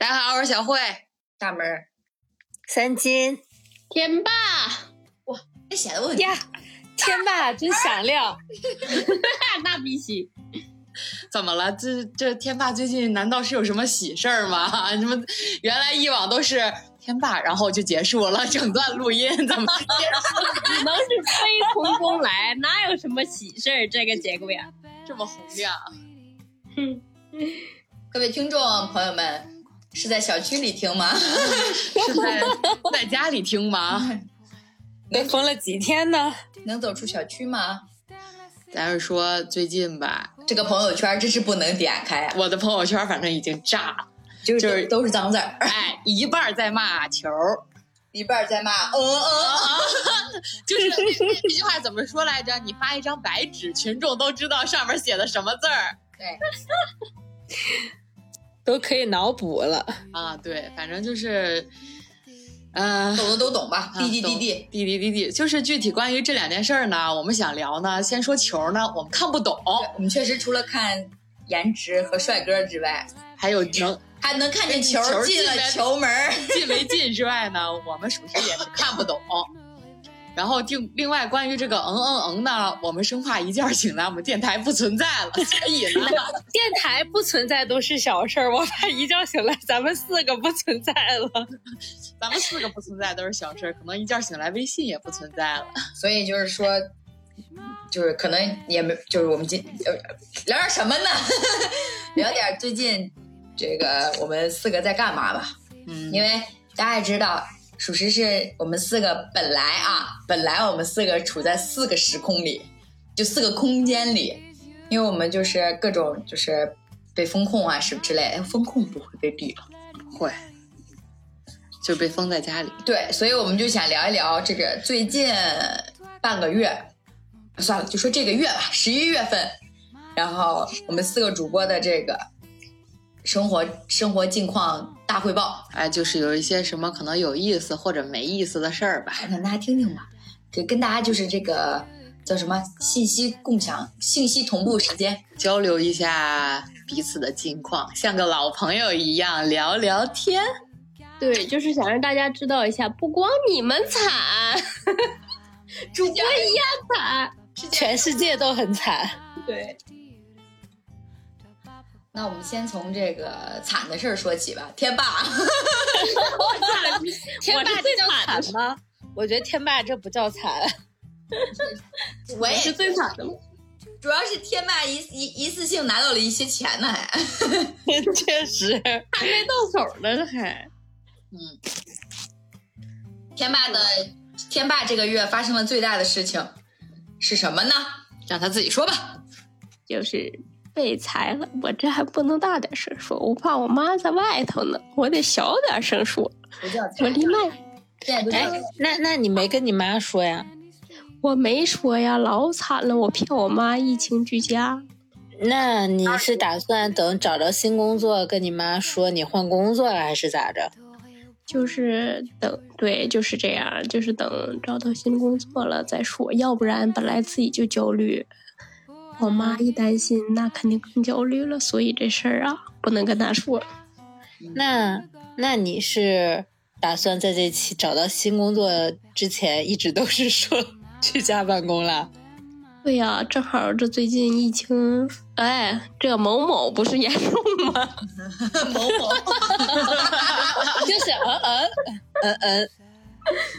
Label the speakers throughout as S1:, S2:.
S1: 大家好，我是小慧。
S2: 大门儿，
S3: 三金
S4: 天霸，哇
S2: 这显得我很
S3: 呀，天霸真响亮。
S4: 那必须。
S1: 怎么了？这这天霸最近难道是有什么喜事儿吗？什么原来以往都是天霸，然后就结束了整段录音，怎么
S4: 只能是非从 中来，哪有什么喜事儿？这个节骨眼儿，
S1: 这么洪亮？
S2: 各位听众朋友们，是在小区里听吗？
S1: 是在在家里听吗？
S3: 被封了几天呢？
S2: 能走出小区吗？
S1: 咱是说最近吧，
S2: 这个朋友圈真是不能点开啊，
S1: 我的朋友圈反正已经炸了，
S2: 就是
S1: 就是
S2: 都是脏字儿，
S1: 哎，一半儿在骂球儿，
S2: 一半儿在骂，嗯嗯，
S1: 就是那那那句话怎么说来着？你发一张白纸，群众都知道上面写的什么字儿
S2: 对，
S3: 都可以脑补了。
S1: 啊？对，反正就是，嗯、
S2: 懂的都懂吧？滴滴滴滴，
S1: 滴滴滴滴，就是具体关于这两件事儿呢，我们想聊呢，先说球呢，我们看不懂，
S2: 我们确实除了看颜值和帅哥之外，
S1: 还有能
S2: 还能看见球
S1: 球
S2: 进了球门。
S1: 进没进之外呢，我们属实也是 看不懂。然后另另外关于这个嗯嗯嗯呢，我们生怕一觉醒来我们电台不存在了，所以呢，
S3: 电台不存在都是小事儿，我怕一觉醒来咱们四个不存在了。
S1: 咱们四个不存在都是小事儿，可能一觉醒来微信也不存在了。
S2: 所以就是说，就是可能也没，就是我们今呃聊点什么呢？聊点最近这个我们四个在干嘛吧。
S1: 嗯，
S2: 因为大家也知道，属实是我们四个本来啊，本来我们四个处在四个时空里，就四个空间里，因为我们就是各种就是被风控啊什么之类，的风控不会被毙吧。
S1: 会，就被封在家里。
S2: 对，所以我们就想聊一聊这个最近半个月，算了，就说这个月吧，十一月份，然后我们四个主播的这个生活生活近况大汇报，
S1: 哎，就是有一些什么可能有意思或者没意思的事儿吧。
S2: 让大家听听吧，给跟大家就是这个叫什么信息共享、信息同步时间。
S1: 交流一下彼此的近况，像个老朋友一样聊聊天。
S4: 对，就是想让大家知道一下，不光你们惨，主播一样惨。
S3: 全世界都很惨。
S4: 对，
S2: 那我们先从这个惨的事儿说起吧，天霸。
S3: 天霸
S4: 是最
S3: 这叫
S4: 惨的
S3: 吗？我觉得天霸这不叫惨。
S2: 我也
S4: 是最惨的。
S2: 主要是天霸一一一次性拿到了一些钱呢，还。
S3: 确实，
S4: 还没到手呢，这还。
S2: 天霸的天霸这个月发生了最大的事情是什么呢？让他自己说吧。
S4: 就是被裁了，我这还不能大点声说，我怕我妈在外头呢，我得小点声说。我离麦，
S3: 哎，那那你没跟你妈说呀？
S4: 我没说呀，老惨了，我骗我妈疫情居家。
S3: 那你是打算等找着新工作跟你妈说你换工作了，还是咋着？
S4: 就是等，对，就是这样，就是等找到新工作了再说，要不然本来自己就焦虑，我妈一担心，那肯定更焦虑了，所以这事儿啊，不能跟她说。
S3: 那那你是打算在这期找到新工作之前，一直都是说居家办公了？
S4: 对呀、正好这最近疫情，哎，这某某不是严重吗？
S2: 某某，
S3: 就是嗯嗯嗯嗯，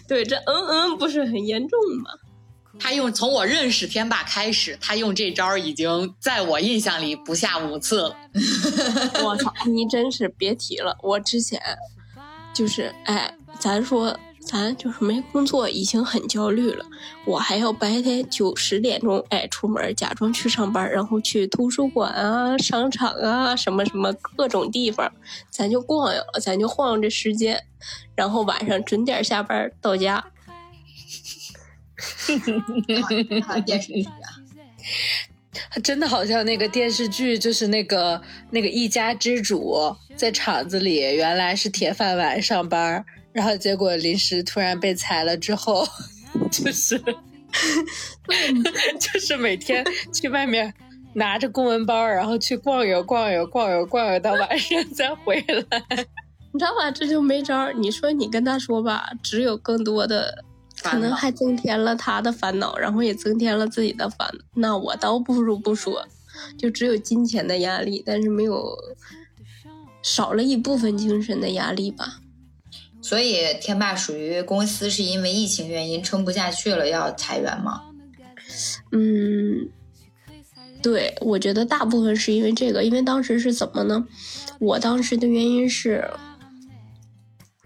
S4: 对，这嗯嗯不是很严重吗？
S1: 他用从我认识天霸开始，他用这招已经在我印象里不下五次了。
S4: 我操，你真是别提了，我之前就是哎，咱说咱就是没工作，已经很焦虑了，我还要白天九十点钟哎出门，假装去上班，然后去图书馆啊、商场啊什么什么各种地方，咱就逛悠，咱就晃悠这时间，然后晚上准点下班到家。
S2: 电视剧啊，
S3: 真的好像那个电视剧，就是那个那个一家之主在厂子里原来是铁饭碗上班，然后结果临时突然被裁了之后，就是 就是每天去外面拿着公文包，然后去逛悠逛悠逛悠逛悠到晚上再回来。
S4: 你知道吧？这就没招儿。你说你跟他说吧，只有更多的，可能还增添了他的烦恼，然后也增添了自己的烦恼。那我倒不如不说，就只有金钱的压力，但是没有少了一部分精神的压力吧。
S2: 所以天霸属于公司是因为疫情原因撑不下去了要裁员吗？
S4: 嗯，对，我觉得大部分是因为这个，因为当时是怎么呢？我当时的原因是。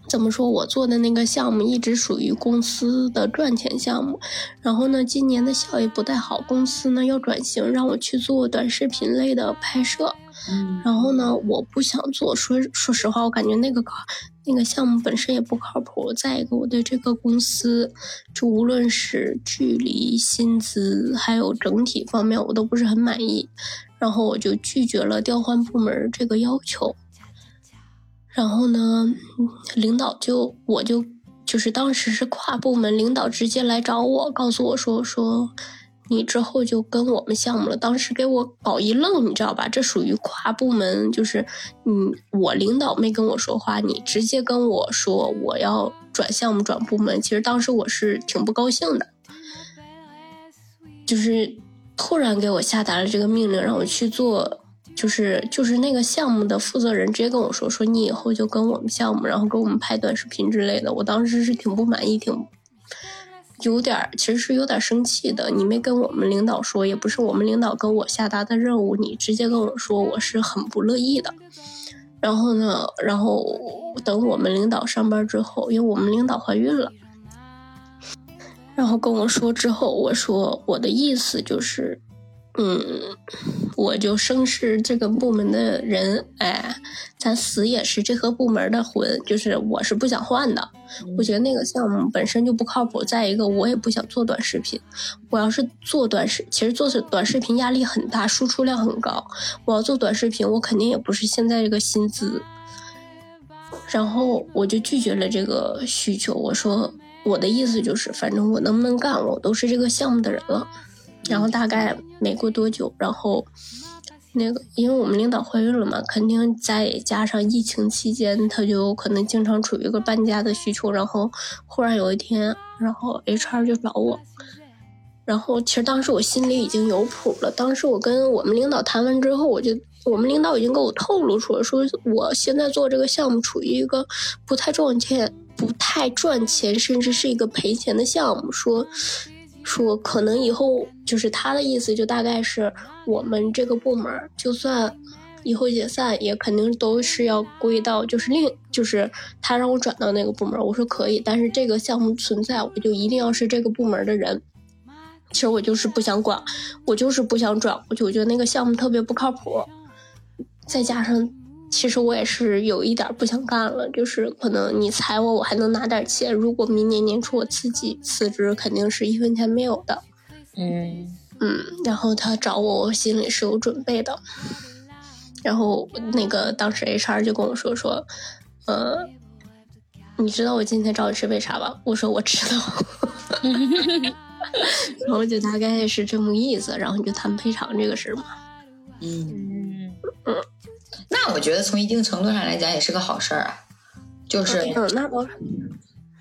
S4: 怎么说？我做的那个项目一直属于公司的赚钱项目，然后呢，今年的效益不太好，公司呢要转型，让我去做短视频类的拍摄。
S2: 嗯，
S4: 然后呢，我不想做，说说实话，我感觉那个靠那个项目本身也不靠谱。再一个，我对这个公司，就无论是距离、薪资，还有整体方面，我都不是很满意。然后我就拒绝了调换部门这个要求。然后呢，领导就我就就是当时是跨部门领导直接来找我，告诉我说说你之后就跟我们项目了。当时给我搞一愣，你知道吧？这属于跨部门，就是嗯，我领导没跟我说话，你直接跟我说我要转项目转部门。其实当时我是挺不高兴的，就是突然给我下达了这个命令，让我去做。就是就是那个项目的负责人直接跟我说说你以后就跟我们项目，然后给我们拍短视频之类的。我当时是挺不满意，挺有点其实是有点生气的。你没跟我们领导说，也不是我们领导跟我下达的任务，你直接跟我说，我是很不乐意的。然后呢，然后等我们领导上班之后，因为我们领导怀孕了，然后跟我说之后，我说我的意思就是。嗯，我就生是这个部门的人，哎，咱死也是这个部门的魂，就是我是不想换的。我觉得那个项目本身就不靠谱，再一个我也不想做短视频。我要是做短视，其实做短视频压力很大，输出量很高。我要做短视频，我肯定也不是现在这个薪资。然后我就拒绝了这个需求，我说我的意思就是，反正我能不能干，我都是这个项目的人了。然后大概没过多久，然后那个因为我们领导怀孕了嘛，肯定再加上疫情期间，他就可能经常处于一个搬家的需求。然后忽然有一天，然后 HR 就找我，然后其实当时我心里已经有谱了。当时我跟我们领导谈完之后，我就我们领导已经给我透露出了，说我现在做这个项目处于一个不太赚钱、不太赚钱，甚至是一个赔钱的项目，说。说可能以后就是他的意思，就大概是我们这个部门，就算以后解散，也肯定都是要归到就是另就是他让我转到那个部门，我说可以，但是这个项目存在，我就一定要是这个部门的人。其实我就是不想管，我就是不想转过去，我觉得那个项目特别不靠谱，再加上。其实我也是有一点不想干了，就是可能你裁我，我还能拿点钱。如果明年年初我自己辞职，肯定是一分钱没有的。
S2: 嗯
S4: 嗯，然后他找我，我心里是有准备的。然后那个当时 HR 就跟我说说，呃，你知道我今天找你是为啥吧？我说我知道。然后就大概是这么意思，然后你就谈赔偿这个事嘛。
S2: 嗯嗯。那我觉得从一定程度上来讲也是个好事儿啊，就是
S4: 嗯，那倒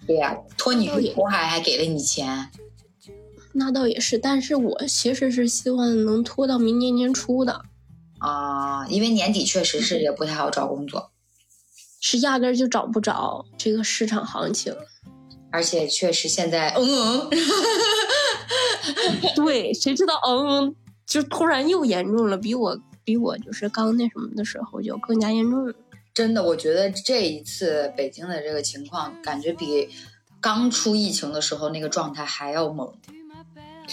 S2: 对呀，托你付出还还给了你钱，
S4: 那倒也是。但是我其实是希望能拖到明年年初的
S2: 啊，因为年底确实是也不太好找工作，
S4: 是压根儿就找不着这个市场行情，
S2: 而且确实现在嗯嗯，
S4: 对，谁知道嗯嗯就突然又严重了，比我。比我就是刚那什么的时候就更加严重，
S2: 真的，我觉得这一次北京的这个情况，感觉比刚出疫情的时候那个状态还要猛。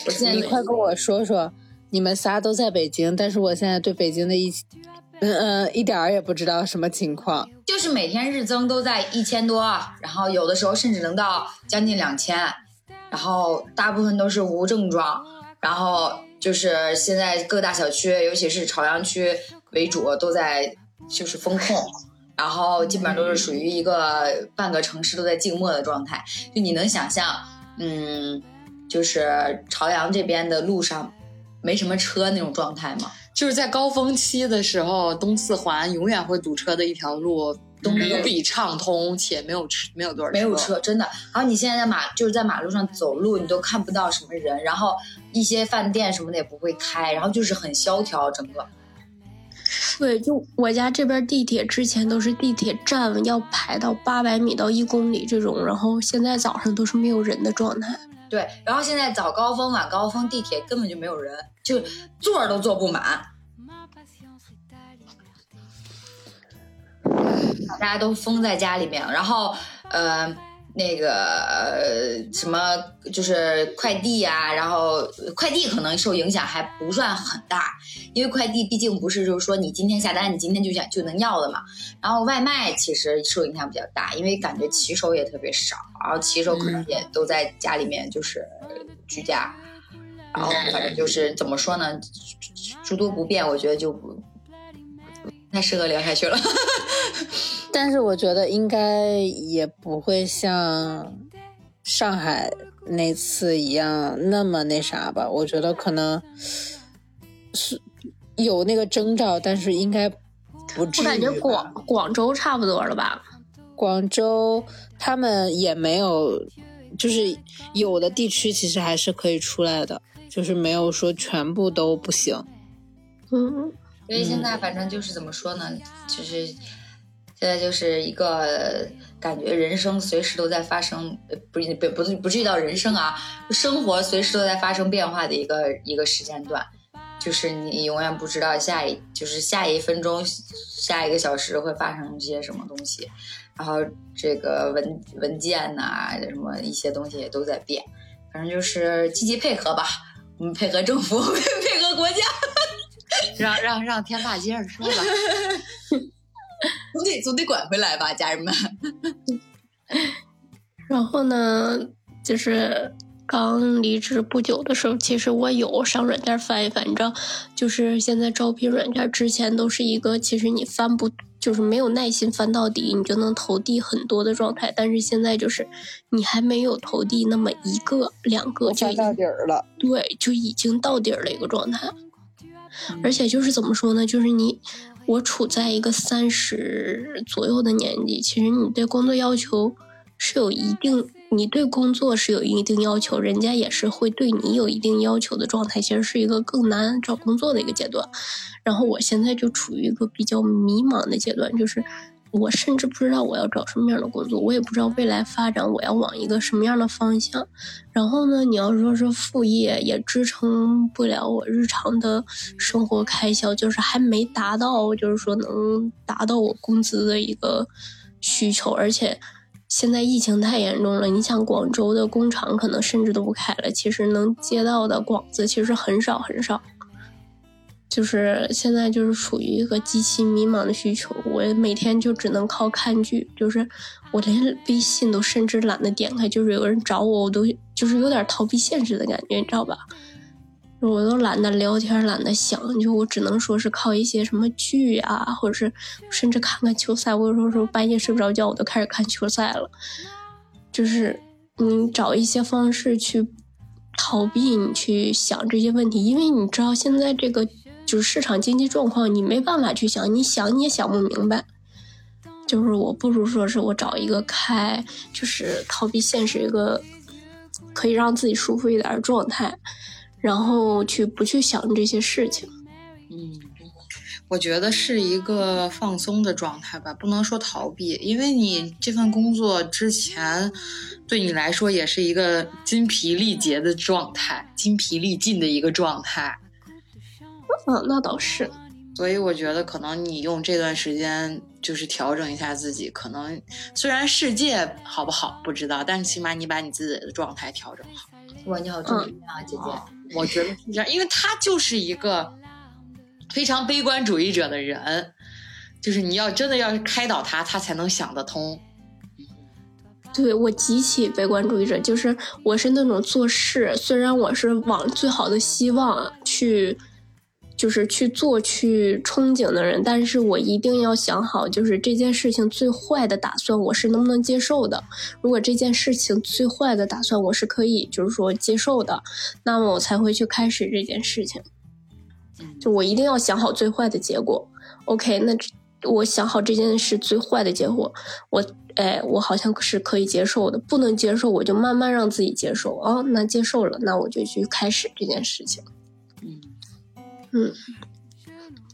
S3: 我现在你快跟我说说，你们仨都在北京，但是我现在对北京的疫情，嗯嗯，一点儿也不知道什么情况。
S2: 就是每天日增都在一千多，然后有的时候甚至能到将近两千，然后大部分都是无症状，然后。就是现在各大小区，尤其是朝阳区为主，都在就是封控，然后基本上都是属于一个半个城市都在静默的状态。就你能想象，嗯，就是朝阳这边的路上没什么车那种状态吗？
S1: 就是在高峰期的时候，东四环永远会堵车的一条路，
S2: 都没有
S1: 无比畅通，且没有车，没有多少
S2: 没有车，真的。然后你现在在马就是在马路上走路，你都看不到什么人，然后一些饭店什么的也不会开，然后就是很萧条整个。
S4: 对，就我家这边地铁之前都是地铁站要排到八百米到一公里这种，然后现在早上都是没有人的状态。
S2: 对，然后现在早高峰、晚高峰地铁根本就没有人，就座儿都坐不满，大家都封在家里面。然后，呃，那个呃什么，就是快递啊、然后快递可能受影响还不算很大，因为快递毕竟不是就是说你今天下单，你今天就想就能要的嘛。然后外卖其实受影响比较大，因为感觉骑手也特别少，然后骑手可能也都在家里面就是居家，然后反正就是怎么说呢，诸多不便，我觉得就不不太适合聊下去了。
S3: 但是我觉得应该也不会像上海那次一样那么那啥吧。我觉得可能是有那个征兆，但是应该不至于。
S4: 我感觉广广州差不多了吧？
S3: 广州他们也没有，就是有的地区其实还是可以出来的，就是没有说全部都不行。
S4: 嗯，
S2: 所以现在反正就是怎么说呢，就是现在就是一个感觉人生随时都在发生，不不不不至于到人生啊，生活随时都在发生变化的一个一个时间段，就是你永远不知道下一就是下一分钟、下一个小时会发生一些什么东西，然后这个文文件呐、什么一些东西也都在变，反正就是积极配合吧，我们配合政府，配合国家。
S1: 让让让天霸接着说吧。
S2: 总得总得管回来吧，家人们。
S4: 然后呢，就是刚离职不久的时候，其实我有上软件翻一翻，你知道，就是现在招聘软件之前都是一个，其实你翻不，就是没有耐心翻到底，你就能投递很多的状态。但是现在就是你还没有投递那么一个两个，就已经
S3: 底儿了。
S4: 对，就已经到底儿了一个状态。而且就是怎么说呢？就是你，我处在一个三十左右的年纪，其实你对工作要求是有一定，你对工作是有一定要求，人家也是会对你有一定要求的状态，其实是一个更难找工作的一个阶段。然后我现在就处于一个比较迷茫的阶段，就是我甚至不知道我要找什么样的工作，我也不知道未来发展我要往一个什么样的方向。然后呢，你要说是副业也支撑不了我日常的生活开销，就是还没达到，就是说能达到我工资的一个需求，而且。现在疫情太严重了，你想广州的工厂可能甚至都不开了，其实能接到的广子其实很少很少。就是现在就是处于一个极其迷茫的需求，我每天就只能靠看剧，就是我连微信都甚至懒得点开，就是有人找我，我都就是有点逃避现实的感觉，你知道吧？我都懒得聊天，懒得想，就我只能说是靠一些什么剧啊，或者是甚至看看球赛。我有时候说半夜睡不着觉，我都开始看球赛了。就是你找一些方式去逃避你去想这些问题，因为你知道现在这个就是市场经济状况，你没办法去想，你想你也想不明白。就是我不如说是我找一个开，就是逃避现实一个可以让自己舒服一点的状态。然后去不去想这些事情，
S1: 嗯，我觉得是一个放松的状态吧，不能说逃避，因为你这份工作之前对你来说也是一个筋疲力竭的状态，筋疲力尽的一个状态。
S4: 嗯，那倒是。
S1: 所以我觉得可能你用这段时间就是调整一下自己，可能虽然世界好不好不知道，但是起码你把你自己的状态调整好。
S2: 哇，你好正能量啊，姐姐！
S1: 我觉得是这样，因为他就是一个非常悲观主义者的人，就是你要真的要开导他，他才能想得通。
S4: 对我极其悲观主义者，就是我是那种做事，虽然我是往最好的希望去，就是去做、去憧憬的人，但是我一定要想好，就是这件事情最坏的打算，我是能不能接受的。如果这件事情最坏的打算我是可以，就是说接受的，那么我才会去开始这件事情。就我一定要想好最坏的结果。OK，那我想好这件事最坏的结果，我哎，我好像是可以接受的，不能接受我就慢慢让自己接受。哦，那接受了，那我就去开始这件事情。
S1: 嗯
S4: 嗯，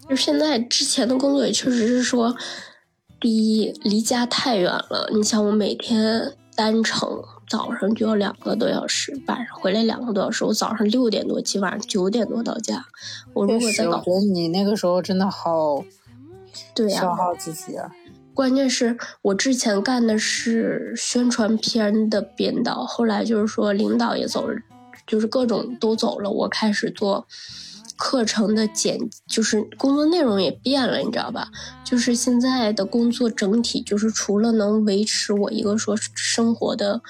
S4: 就现在之前的工作也确实是说，第一离家太远了，你想我每天单程早上就要两个多小时，晚上回来两个多小时，我早上六点多起，晚上九点多到家。我如果
S3: 在搞，我觉得你那个时候真的好
S4: 对呀、
S3: 消耗自己啊。
S4: 关键是我之前干的是宣传片的编导，后来就是说领导也走了，就是各种都走了，我开始做课程的简，就是工作内容也变了，你知道吧？就是现在的工作整体就是除了能维持我一个说生活的，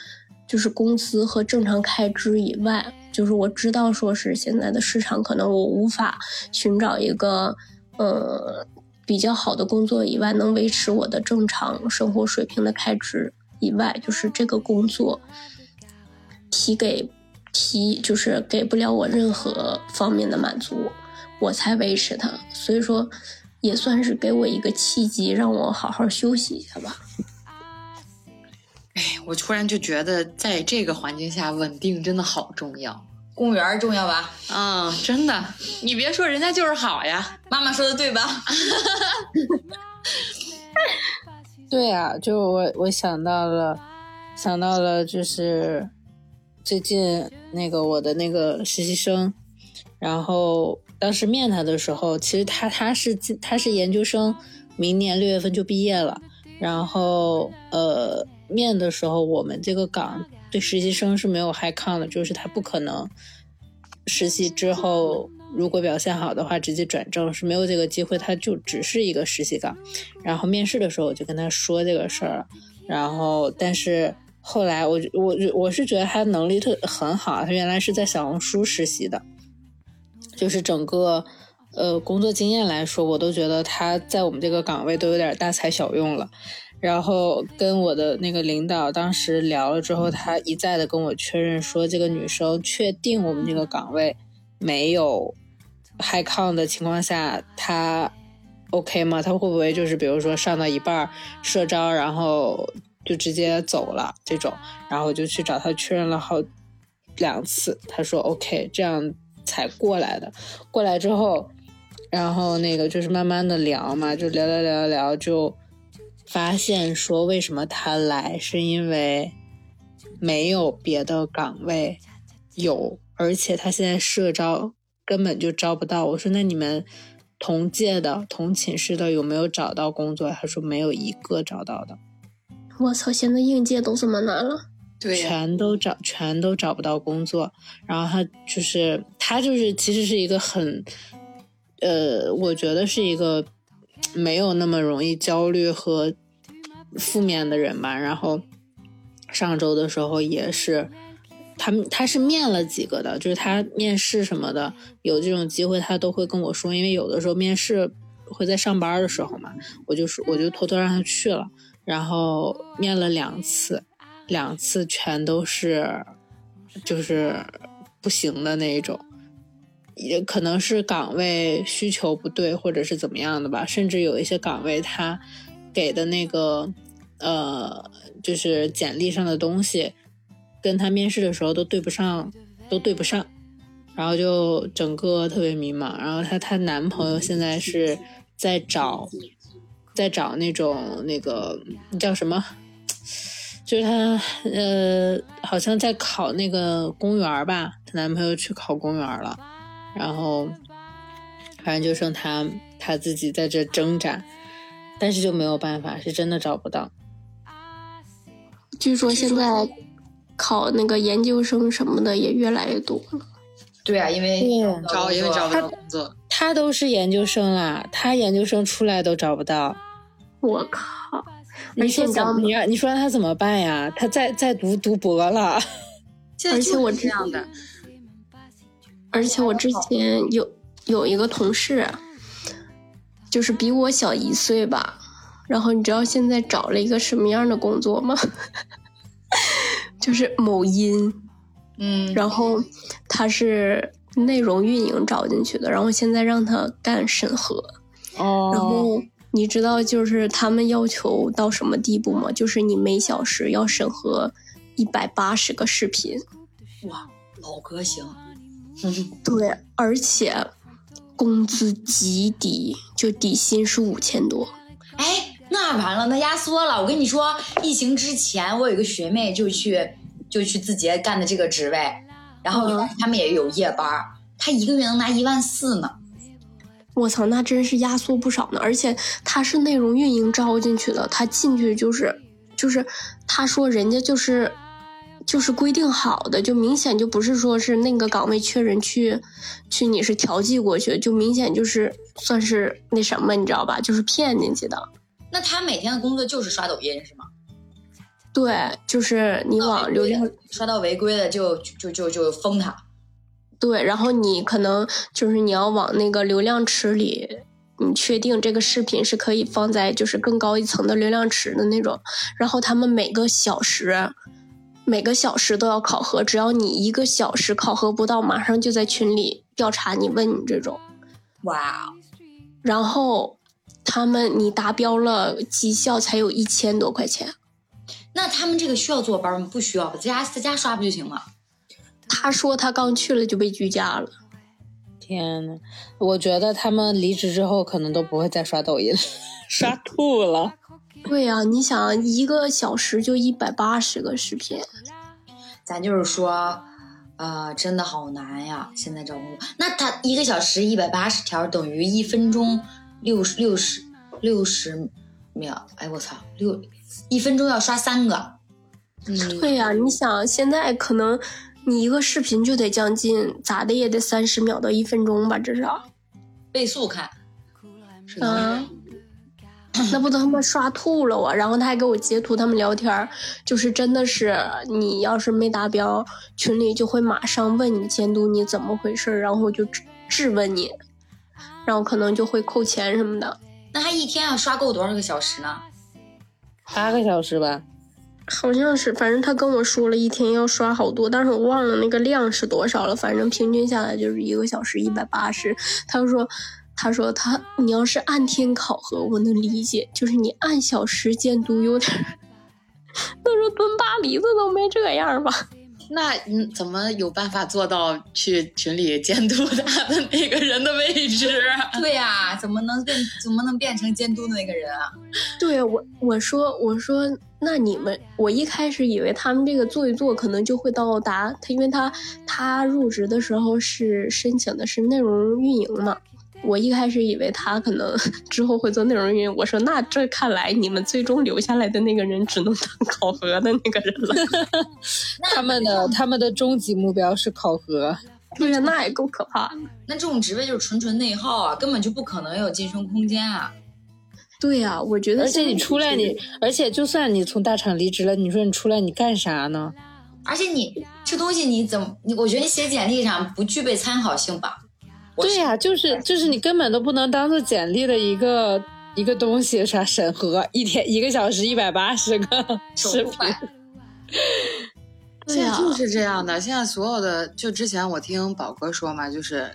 S4: 就是工资和正常开支以外，就是我知道说是现在的市场可能我无法寻找一个呃比较好的工作以外，能维持我的正常生活水平的开支以外，就是这个工作提给提就是给不了我任何方面的满足，我才维持它。所以说，也算是给我一个契机，让我好好休息一下吧。
S1: 哎，我突然就觉得，在这个环境下，稳定真的好重要。
S2: 公务员重要吧？
S1: 嗯，真的，你别说，人家就是好呀。
S2: 妈妈说的对吧？
S3: 对啊，就我我想到了，想到了，就是最近那个我的那个实习生，然后当时面他的时候，其实他他是他是研究生，明年六月份就毕业了，然后呃面的时候，我们这个岗对实习生是没有 high count 的，就是他不可能实习之后如果表现好的话直接转正是没有这个机会，他就只是一个实习岗。然后面试的时候我就跟他说这个事儿，然后但是后来我我我是觉得他能力特很好，他原来是在小红书实习的，就是整个呃工作经验来说，我都觉得他在我们这个岗位都有点大材小用了。然后跟我的那个领导当时聊了之后，他一再的跟我确认说，这个女生确定我们这个岗位没有 high count 的情况下，她 OK 吗？她会不会就是比如说上到一半社招，然后就直接走了这种？然后我就去找他确认了好两次，他说 OK，这样才过来的。过来之后，然后那个就是慢慢的聊嘛，就聊聊聊聊就。发现说为什么他来，是因为没有别的岗位有，而且他现在社招根本就招不到。我说那你们同届的、同寝室的有没有找到工作？他说没有一个找到的，
S4: 我操，现在应届都这么难了。
S3: 全都找全都找不到工作。然后他就是他就是其实是一个很，呃，我觉得是一个。没有那么容易焦虑和负面的人吧。然后上周的时候也是，他他是面了几个的，就是他面试什么的，有这种机会他都会跟我说，因为有的时候面试会在上班的时候嘛，我就说我就偷偷让他去了，然后面了两次，两次全都是就是不行的那一种。也可能是岗位需求不对，或者是怎么样的吧。甚至有一些岗位，他给的那个呃，就是简历上的东西，跟他面试的时候都对不上，都对不上。然后就整个特别迷茫。然后她她男朋友现在是在找，在找那种那个叫什么，就是他呃，好像在考那个公务员吧。她男朋友去考公务员了。然后，反正就剩他他自己在这挣扎，但是就没有办法，是真的找不到。
S4: 据说现在考那个研究生什么的也越来越多了。
S2: 对啊，因为
S1: 找因为找不到工作，
S3: 他都是研究生啦，他研究生出来都找不到。
S4: 我靠！
S3: 你说怎么？你让你说让他怎么办呀？他在在读读博了。
S4: 而且我
S1: 这样的。
S4: 而且我之前有有一个同事，就是比我小一岁吧。然后你知道现在找了一个什么样的工作吗？就是某音，
S2: 嗯，
S4: 然后他是内容运营找进去的，然后现在让他干审核。
S3: 哦。
S4: 然后你知道就是他们要求到什么地步吗？就是你每小时要审核一百八十个视频。
S2: 哇，老哥行，
S4: 对，而且工资极低，就底薪是五千多。
S2: 哎，那完了，那压缩了。我跟你说，疫情之前，我有一个学妹就去就去字节干的这个职位，然后
S4: 嗯
S2: 他们也有夜班儿，她一个月能拿一万四呢。
S4: 我操，那真是压缩不少呢！而且他是内容运营招进去的，他进去就是就是他说人家就是就是规定好的，就明显就不是说是那个岗位缺人去去你是调剂过去，就明显就是算是那什么，你知道吧？就是骗进去的。
S2: 那他每天的工作就是刷抖音是吗？
S4: 对，就是你往流量
S2: 刷到违规的就就就就封她。
S4: 对，然后你可能就是你要往那个流量池里，你确定这个视频是可以放在就是更高一层的流量池的那种，然后他们每个小时。每个小时都要考核，只要你一个小时考核不到，马上就在群里调查你，问你这种。
S2: 哇，
S4: 然后他们你达标了，绩效才有一千多块钱。
S2: 那他们这个需要坐班吗？不需要，在家在家刷不就行了？
S4: 他说他刚去了就被居家了。
S3: 天呐，我觉得他们离职之后可能都不会再刷抖音了，刷吐了。
S4: 对呀、你想一个小时就一百八十个视频，
S2: 咱就是说，呃，真的好难呀！现在找工作，那他一个小时一百八十条等于一分钟六十六十六十秒，哎我操，六一分钟要刷三个，
S1: 嗯，
S4: 对呀、你想现在可能你一个视频就得将近咋的也得三十秒到一分钟吧，至少。
S2: 倍速看，
S1: 是，
S4: 嗯，那不都他妈刷吐了我？然后他还给我截图他们聊天儿，就是真的是你要是没达标，群里就会马上问你监督你怎么回事儿，然后就质质问你，然后可能就会扣钱什么的。
S2: 那他一天要刷够多少个小时呢？
S3: 八个小时吧，
S4: 好像是，反正他跟我说了一天要刷好多，但是我忘了那个量是多少了。反正平均下来就是一个小时一百八十。他说，他说他你要是按天考核，我能理解，就是你按小时监督有点儿。他说蹲巴黎子都没这样吧？
S1: 那你怎么有办法做到去群里监督他的那个人的位置？
S2: 对呀、怎么能变怎么能变成监督的那个人啊？
S4: 对我我说我说那你们我一开始以为他们这个做一做可能就会到达他，因为他他入职的时候是申请的是内容运营嘛。我一开始以为他可能 之后会做内容运营，我说那这看来你们最终留下来的那个人只能当 考核的那个人了。
S3: 他们的他们的终极目标是考核。
S4: 对呀，那也够可怕的。
S2: 那这种职位就是纯纯内耗啊，根本就不可能有晋升空间啊！
S4: 对呀，我觉得
S3: 而且你出来你
S4: 就是，
S3: 而且就算你从大厂离职了，你说你出来你干啥呢？
S2: 而且你这东西你怎么你？我觉得你写简历上不具备参考性吧？
S3: 对呀、就是就是你根本都不能当做简历的一个一个东西，啥审核一天一个小时一百八十个 视频，
S2: 手不快。
S4: 对呀
S1: 现在就是这样的。现在所有的，就之前我听宝哥说嘛，就是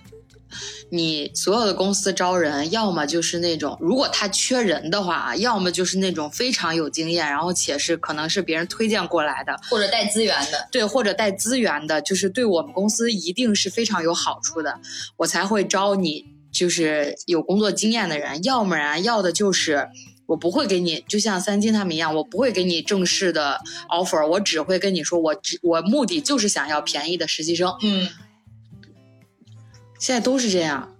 S1: 你所有的公司招人，要么就是那种，如果他缺人的话啊，要么就是那种非常有经验，然后且是可能是别人推荐过来的，
S2: 或者带资源的，
S1: 对，或者带资源的，就是对我们公司一定是非常有好处的，我才会招你，就是有工作经验的人。要不然要的就是我不会给你，就像三金他们一样，我不会给你正式的 offer，我只会跟你说，我只我目的就是想要便宜的实习生。
S2: 嗯，
S1: 现在都是这样，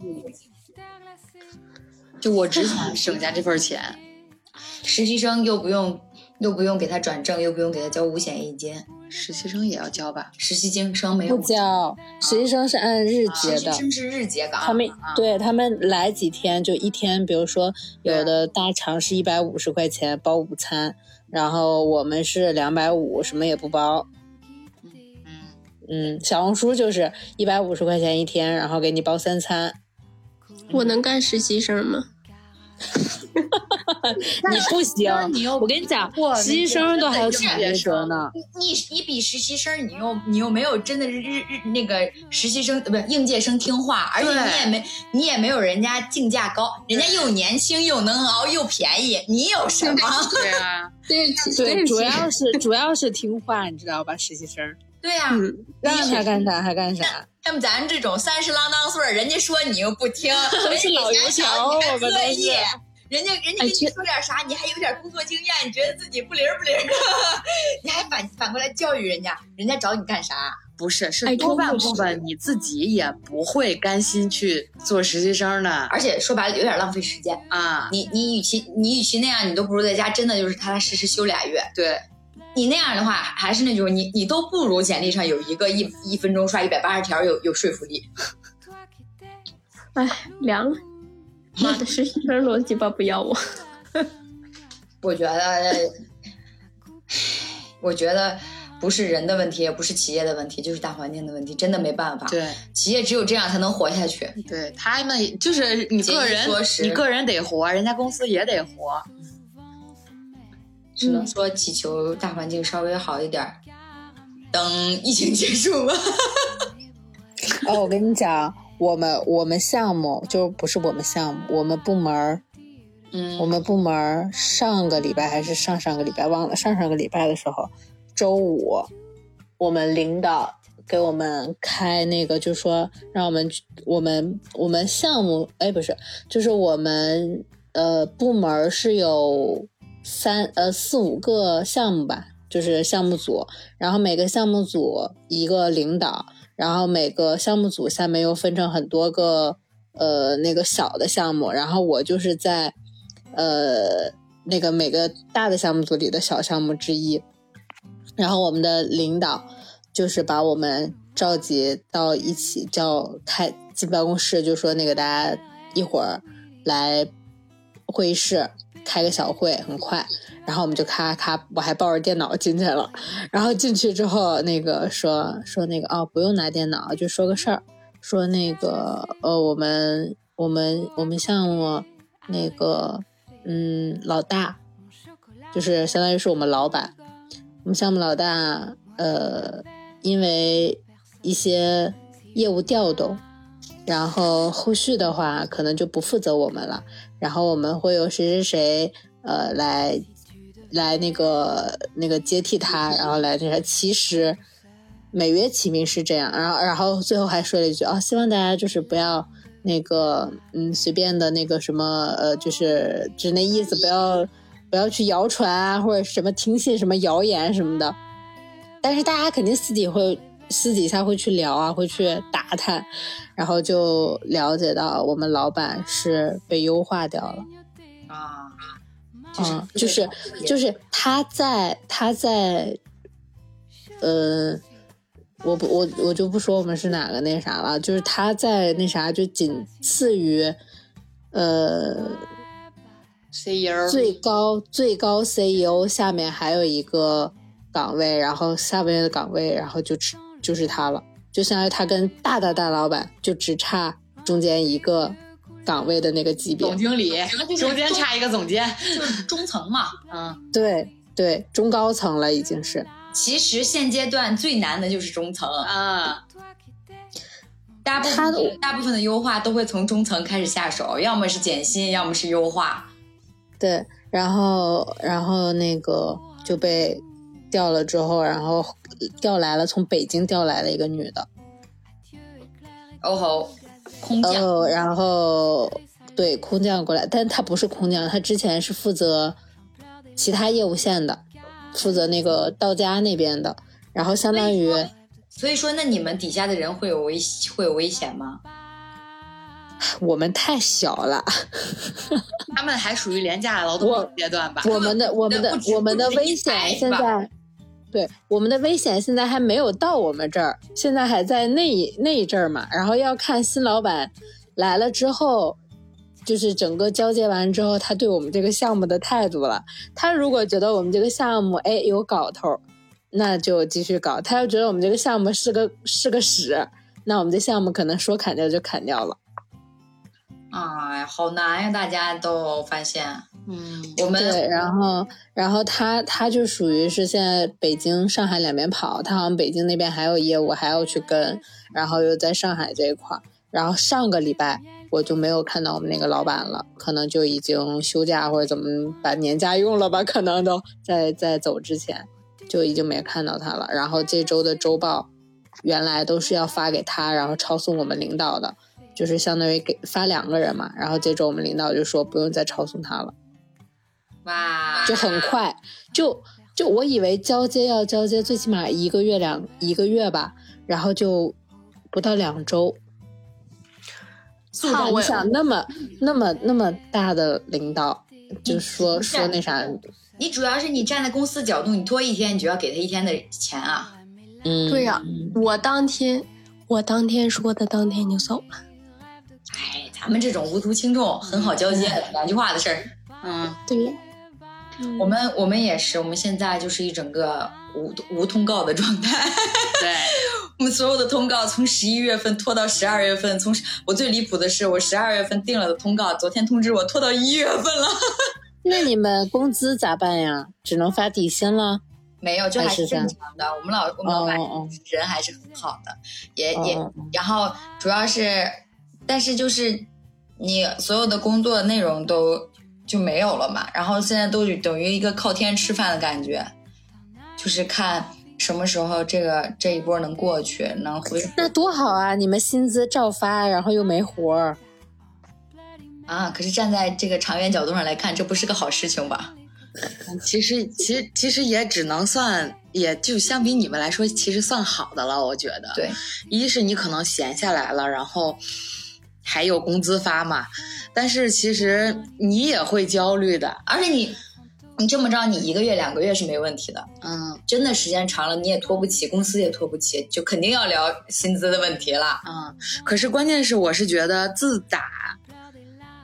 S1: 就我只想 省下这份钱。
S2: 实习生又不用又不用给他转正，又不用给他交五险一金，
S1: 实习生也要交吧？
S2: 实习生没有
S3: 不交。实习生是按日结的，
S2: 实习生是日结岗，
S3: 他们
S2: 啊
S3: 对他们来几天就一天，比如说有的大厂是一百五十块钱包午餐，然后我们是两百五，什么也不包。
S1: 嗯，
S3: 嗯，小红书就是一百五十块钱一天，然后给你包三餐。
S4: 我能干实习生吗？
S3: 你不行
S1: 你又，
S3: 我跟你讲
S1: 哇，
S3: 实习生都还有抢
S1: 那
S3: 这折呢。
S2: 你你比实习生，你又你又没有真的日日日那个实习生呃不是应届生听话，而且你也没你也没有人家竞价高，人家又年轻又能熬又便宜，你有什么？
S1: 对啊，
S4: 对，
S3: 对，主要是主要是听话，你知道吧？实习生
S2: 对呀、
S4: 嗯，
S3: 让他干啥还干啥。
S2: 像咱这种三十郎当岁儿，人家说你又不听，人
S3: 是老油条
S2: 你还
S3: 我们都是
S2: 乐意。人家人家跟你说点啥，你还有点工作经验，你觉得自己不灵不灵的，你还反反过来教育人家，人家找你干啥？
S1: 不是，是
S4: 哎
S1: 多半部分你自己也不会甘心去做实习生的
S2: 而且说白了有点浪费时间。
S1: 啊。
S2: 你你与其你与其那样，你都不如在家真的就是踏踏实实休俩月。
S1: 对，
S2: 你那样的话，还是那句话你你都不如简历上有一个一一分钟刷一百八十条有有说服力。
S4: 哎，凉了。妈的，实习生逻辑吧不要我。
S2: 我觉得，我觉得不是人的问题，也不是企业的问题，就是大环境的问题，真的没办法。
S1: 对，
S2: 企业只有这样才能活下去。
S1: 对他们就是你个人你个人得活，人家公司也得活。
S2: 只能说祈求大环境稍微好一点儿，等疫情结束吧。
S3: 哦，我跟你讲，我们我们项目就不是我们项目，我们部门儿
S1: 嗯。
S3: 我们部门儿上个礼拜还是上上个礼拜忘了，上上个礼拜的时候，周五，我们领导给我们开那个，就说让我们我们我们项目，哎，不是，就是我们呃部门儿是有三呃四五个项目吧，就是项目组，然后每个项目组一个领导，然后每个项目组下面又分成很多个呃那个小的项目，然后我就是在呃那个每个大的项目组里的小项目之一，然后我们的领导就是把我们召集到一起叫开进办公室，就说那个大家一会儿来会议室开个小会，很快。然后我们就咔咔，我还抱着电脑进去了。然后进去之后，那个说说那个哦，不用拿电脑，就说个事儿，说那个呃，我们我们我们项目那个嗯老大，就是相当于是我们老板，我们项目老大呃，因为一些业务调动，然后后续的话可能就不负责我们了，然后我们会有谁谁谁呃来来那个那个接替他，然后来那个其实美约其名是这样，然后然后最后还说了一句啊、希望大家就是不要那个嗯随便的那个什么呃就是就是那意思不要不要去谣传啊或者什么听信什么谣言什么的，但是大家肯定私底会私底下会去聊啊，会去打探，然后就了解到我们老板是被优化掉了。
S2: 啊，
S3: 嗯，就是就是他在他在，呃，我不我我就不说我们是哪个那啥了，就是他在那啥就仅次于，呃
S1: ，CEO
S3: 最高最高 CEO 下面还有一个岗位，然后下面的岗位，然后就只就是他了，就相当于他跟大大大老板就只差中间一个岗位的那个级别
S1: 总。经理，中间差一个总监。
S2: 就是 中层嘛。
S1: 嗯，
S3: 对对，中高层了已经是。
S2: 其实现阶段最难的就是中层，
S1: 啊，
S2: 大部
S3: 他
S2: 分大部分的优化都会从中层开始下手，要么是减薪，要么是优化。
S3: 对，然后然后那个就被调了之后，然后调来了，从北京调来了一个女的，
S2: 哦吼，空降。
S3: 哦，然后对空降过来，但她不是空降，她之前是负责其他业务线的，负责那个到家那边的，然后相当于
S2: 所以说，那你们底下的人会有危会有危险吗？
S3: 我们太小了，
S1: 他们还属于廉价劳动阶段吧？
S3: 我们的我们的我们的危险现在，对我们的危险现在还没有到我们这儿，现在还在那一那一阵儿嘛。然后要看新老板来了之后，就是整个交接完之后，他对我们这个项目的态度了。他如果觉得我们这个项目哎有搞头，那就继续搞；他要觉得我们这个项目是个是个屎，那我们这项目可能说砍掉就砍掉了。
S2: 哎，好难呀！大家都发现，
S1: 嗯，
S2: 我们
S3: 对，然后然后他他就属于是现在北京、上海两边跑，他好像北京那边还有业务还要去跟，然后又在上海这一块儿。然后上个礼拜我就没有看到我们那个老板了，可能就已经休假或者怎么把年假用了吧，可能都在在走之前就已经没看到他了。然后这周的周报原来都是要发给他，然后抄送我们领导的。就是相当于给发两个人嘛，然后接着我们领导就说不用再抄送他了，
S2: 哇，
S3: 就很快，就就我以为交接要交接最起码一个月两一个月吧，然后就不到两周。
S4: 操我
S3: 你想那么那么那么大的领导，就说说那啥，
S2: 你主要是你站在公司角度，你拖一天，你就要给他一天的钱啊。
S3: 嗯，
S4: 对呀、我当天我当天说的，当天就走了。
S2: 哎，咱们这种无足轻重、很好交接的两句话的事儿，
S1: 嗯，
S4: 对，
S2: 我们我们也是，我们现在就是一整个无无通告的状态。
S1: 对，
S2: 我们所有的通告从十一月份拖到十二月份，从我最离谱的是，我十二月份定了的通告，昨天通知我拖到一月份了。
S3: 那你们工资咋办呀？只能发底薪了？
S2: 没有，就还是正常的。我们老我们老板人还是很好的，也也
S3: 哦，
S2: 然后主要是，但是就是你所有的工作内容都就没有了嘛，然后现在都等于一个靠天吃饭的感觉，就是看什么时候这个这一波能过去，能回
S3: 那多好啊！你们薪资照发，然后又没活儿。
S2: 啊。可是站在这个长远角度上来看，这不是个好事情吧？
S1: 其实其实其实也只能算，也就相比你们来说，其实算好的了。我觉得，
S2: 对，
S1: 一是你可能闲下来了，然后还有工资发嘛，但是其实你也会焦虑的。
S2: 而且你你这么着，你一个月两个月是没问题的。
S1: 嗯
S2: 真的时间长了，你也拖不起，公司也拖不起，就肯定要聊薪资的问题了。
S1: 嗯，可是关键是我是觉得自打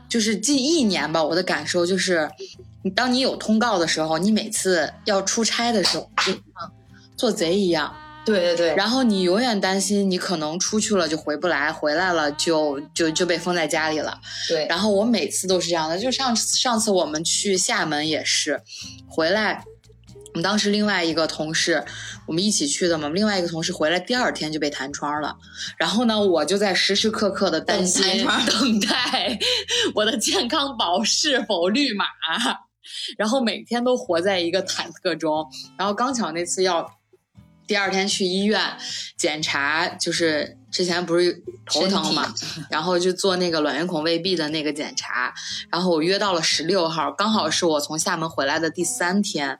S1: 就是近一年吧，我的感受就是，你当你有通告的时候，你每次要出差的时候，就像做贼一样。
S2: 对对对，
S1: 然后你永远担心你可能出去了就回不来，回来了就就就被封在家里了。
S2: 对，
S1: 然后我每次都是这样的，就上上次我们去厦门也是，回来，我们当时另外一个同事，我们一起去的嘛，另外一个同事回来第二天就被弹窗了，然后呢，我就在时时刻刻的担心
S2: 等
S1: 等待我的健康宝是否绿码，然后每天都活在一个忐忑中，然后刚巧那次要。第二天去医院检查，就是之前不是头疼嘛，然后就做那个卵圆孔未闭的那个检查，然后我约到了十六号，刚好是我从厦门回来的第三天。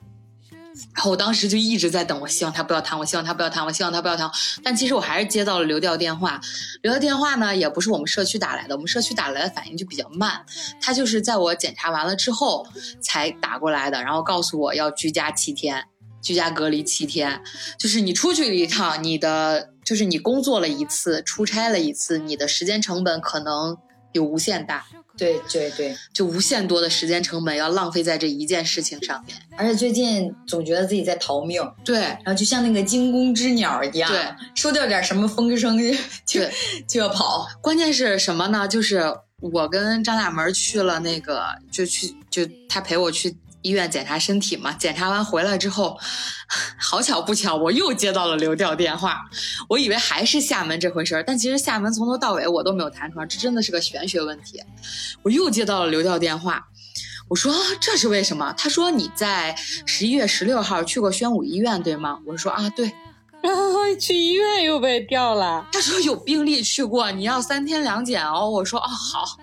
S1: 然后我当时就一直在等，我希望他不要弹，我希望他不要弹，我希望他不要弹。但其实我还是接到了流调电话，流调电话呢也不是我们社区打来的，我们社区打来的反应就比较慢，他就是在我检查完了之后才打过来的，然后告诉我要居家七天。居家隔离七天，就是你出去了一趟，你的就是你工作了一次，出差了一次，你的时间成本可能有无限大，
S2: 对对对，
S1: 就无限多的时间成本要浪费在这一件事情上面。
S2: 而且最近总觉得自己在逃命，
S1: 对
S2: 然后就像那个惊弓之鸟一样，
S1: 对，
S2: 收掉点什么风声就就就要跑。
S1: 关键是什么呢？就是我跟张大门去了那个，就去就他陪我去。医院检查身体嘛，检查完回来之后，好巧不巧，我又接到了流调电话。我以为还是厦门这回事儿，但其实厦门从头到尾我都没有弹窗，这真的是个玄学问题。我又接到了流调电话，我说这是为什么？他说你在十一月十六号去过宣武医院对吗？我说啊对。
S3: 然 后去医院又被调了。
S1: 他说有病例去过，你要三天两检哦。我说哦好。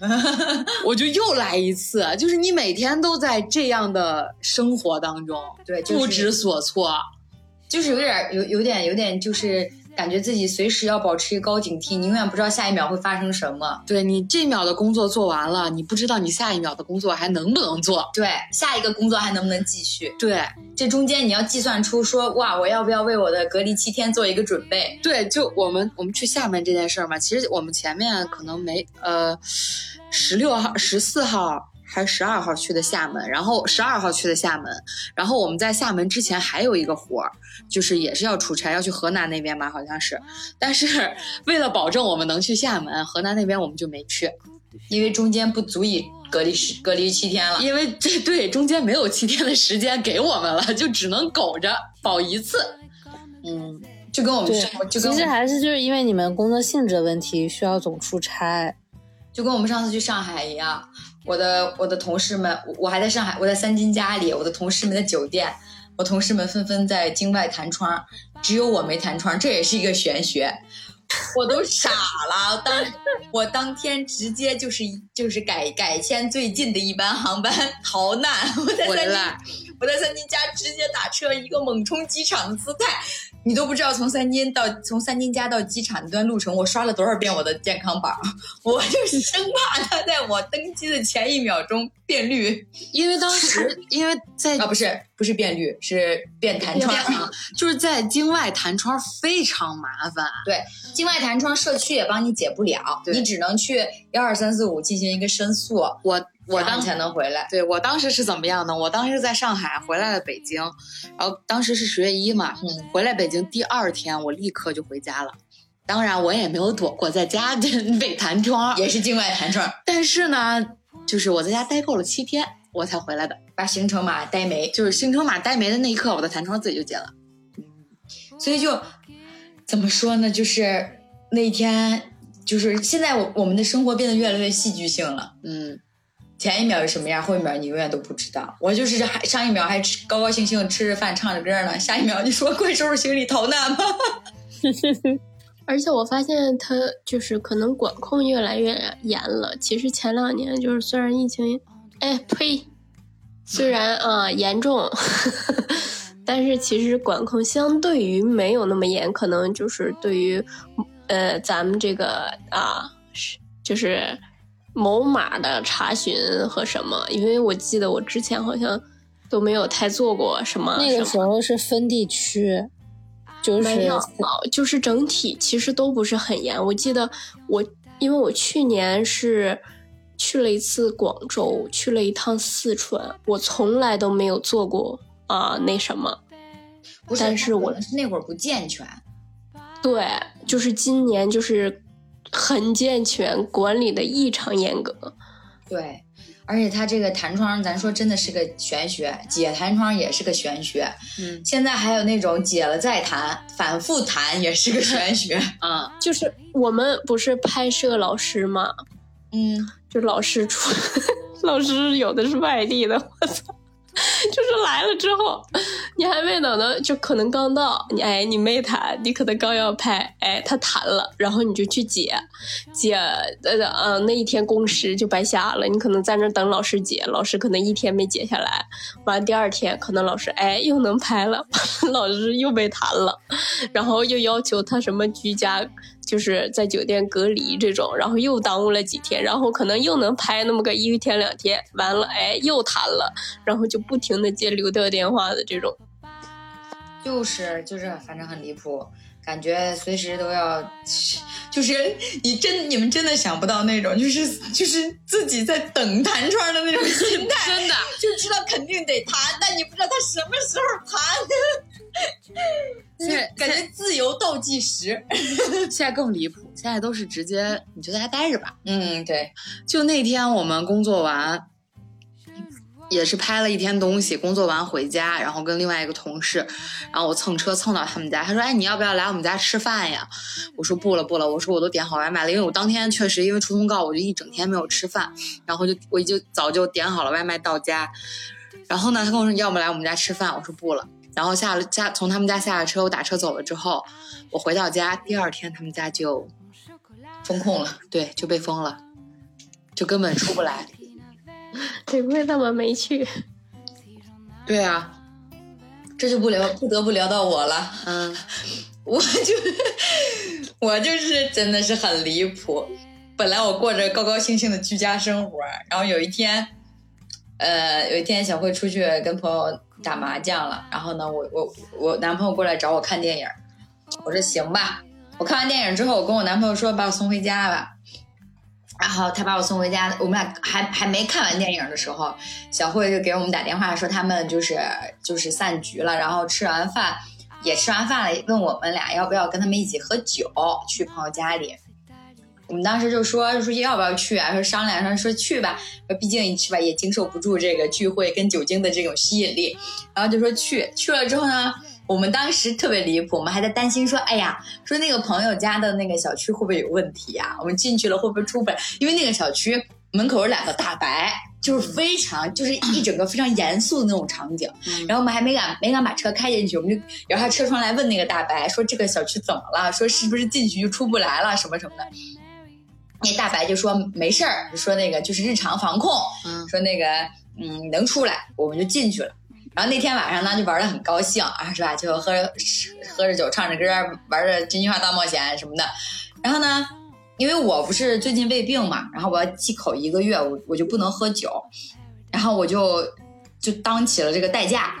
S1: 我就又来一次，就是你每天都在这样的生活当中，
S2: 对，就是、
S1: 不知所措，
S2: 就是有点有有点有点就是感觉自己随时要保持一个高警惕，你永远不知道下一秒会发生什么。
S1: 对你这一秒的工作做完了，你不知道你下一秒的工作还能不能做，
S2: 对，下一个工作还能不能继续？
S1: 对，
S2: 这中间你要计算出说哇，我要不要为我的隔离七天做一个准备？
S1: 对，就我们我们去厦门这件事儿嘛，其实我们前面可能没呃十六号、十四号。还是十二号去的厦门，然后十二号去的厦门，然后我们在厦门之前还有一个活儿，就是也是要出差，要去河南那边吧，好像是。但是为了保证我们能去厦门，河南那边我们就没去。
S2: 因为中间不足以隔离十隔离七天了。
S1: 因为这对中间没有七天的时间给我们了，就只能苟着保一次。
S2: 嗯，就跟我们就跟我们
S3: 其实还是就是因为你们工作性质的问题，需要总出差。
S2: 就跟我们上次去上海一样，我的我的同事们，我我还在上海，我在三金家里，我的同事们的酒店，我同事们纷纷在京外弹窗，只有我没弹窗，这也是一个玄学。我都傻了，当我当天直接就是就是改改签最近的一班航班逃难，我在三金，我在三金家直接打车，一个猛冲机场的姿态，你都不知道从三金到从三金家到机场那段路程，我刷了多少遍我的健康宝，我就是生怕它在我登机的前一秒钟变绿
S1: 因为当时 因为在
S2: 啊，不是不是变绿，是变弹窗。
S1: 就是在境外弹窗非常麻烦。
S2: 对，境外弹窗社区也帮你解不了，你只能去幺二三四五进行一个申诉，
S1: 我我当
S2: 才能回来。
S1: 对我当时是怎么样呢？我当时在上海回来了北京，然后当时是十月一嘛，
S2: 嗯，
S1: 回来北京第二天我立刻就回家了。当然我也没有躲过在家被弹窗，
S2: 也是境外弹窗，
S1: 但是呢，就是我在家待够了七天，我才回来的。
S2: 把行程码呆没，
S1: 就是行程码呆没的那一刻，我的弹窗自己就解了。
S2: 所以就怎么说呢？就是那一天，就是现在我我们的生活变得越来越戏剧性了。
S1: 嗯，
S2: 前一秒是什么样，后一秒你永远都不知道。我就是还上一秒还高高兴兴吃着饭唱着歌呢，下一秒你说快收拾行李逃难吧。
S4: 而且我发现他就是可能管控越来越严了。其实前两年就是虽然疫情，哎呸，虽然啊、严重，但是其实管控相对于没有那么严，可能就是对于呃咱们这个啊是就是某马的查询和什么，因为我记得我之前好像都没有太做过什么
S3: 那个时候是分地区，就是
S4: 没有，就是整体其实都不是很严。我记得我，因为我去年是去了一次广州，去了一趟四川，我从来都没有做过啊、那什么。
S2: 不是，
S4: 但是我
S2: 那会儿不健全。
S4: 对，就是今年就是很健全，管理的异常严格。
S2: 对，而且它这个弹窗，咱说真的是个玄学，解弹窗也是个玄学。
S1: 嗯
S2: 现在还有那种解了再弹，反复弹也是个玄学。
S1: 啊，
S4: 就是我们不是拍摄老师嘛，
S2: 嗯，
S4: 就老师出，老师有的是外地的，我操！就是来了之后，你还没等到，就可能刚到，你哎你没弹，你可能刚要拍，哎他弹了，然后你就去解，解呃呃那一天工时就白瞎了，你可能在那等老师解，老师可能一天没解下来，完了第二天可能老师哎又能拍了，老师又被弹了，然后又要求他什么居家。就是在酒店隔离这种，然后又耽误了几天，然后可能又能拍那么个一天两天，完了哎又谈了，然后就不停的接流调电话的这种。
S2: 就是就是，反正很离谱，感觉随时都要，就是你真你们真的想不到那种，就是就是自己在等弹窗的那种心态，
S1: 真的。
S2: 就知道肯定得弹，但你不知道他什么时候弹，
S1: 现在
S2: 感觉自由倒计时。
S1: 现在更离谱，现在都是直接你就在家待着吧。
S2: 嗯，对，
S1: 就那天我们工作完，也是拍了一天东西，工作完回家，然后跟另外一个同事，然后我蹭车蹭到他们家，他说：“哎，你要不要来我们家吃饭呀？”我说：“不了不了，我说我都点好外卖了，因为我当天确实因为出通告，我就一整天没有吃饭，然后就我已经早就点好了外卖到家，然后呢，他跟我说要不来我们家吃饭，我说不了。”然后下了下从他们家下了车，我打车走了之后，我回到家，第二天他们家就
S2: 封控了。
S1: 对就被封了，就根本出不来。
S4: 得亏他们没去。
S1: 对啊，
S2: 这就不聊，不得不聊到我了。
S1: 嗯，
S2: 我就我就是真的是很离谱。本来我过着高高兴兴的居家生活，然后有一天，呃，有一天小慧出去跟朋友打麻将了，然后呢，我我我男朋友过来找我看电影，我说行吧。我看完电影之后，我跟我男朋友说把我送回家吧。然后他把我送回家，我们俩还还没看完电影的时候，小慧就给我们打电话说他们就是就是散局了，然后吃完饭也吃完饭了，问我们俩要不要跟他们一起喝酒，去朋友家里。我们当时就说说要不要去啊？说商量说说去吧，毕竟是吧也经受不住这个聚会跟酒精的这种吸引力，然后就说去去了之后呢，我们当时特别离谱，我们还在担心说，哎呀，说那个朋友家的那个小区会不会有问题呀？我们进去了会不会出不来？因为那个小区门口有两个大白，就是非常就是一整个非常严肃的那种场景。然后我们还没敢没敢把车开进去，我们就摇下车窗来问那个大白说这个小区怎么了？说是不是进去就出不来了什么什么的。那大白就说没事儿，就说那个就是日常防控，
S1: 嗯
S2: 说那个嗯能出来，我们就进去了。然后那天晚上呢，就玩的很高兴啊，是吧？就喝着喝着酒，唱着歌，玩着真心话大冒险什么的。然后呢，因为我不是最近胃病嘛，然后我要忌口一个月，我我就不能喝酒，然后我就就当起了这个代驾，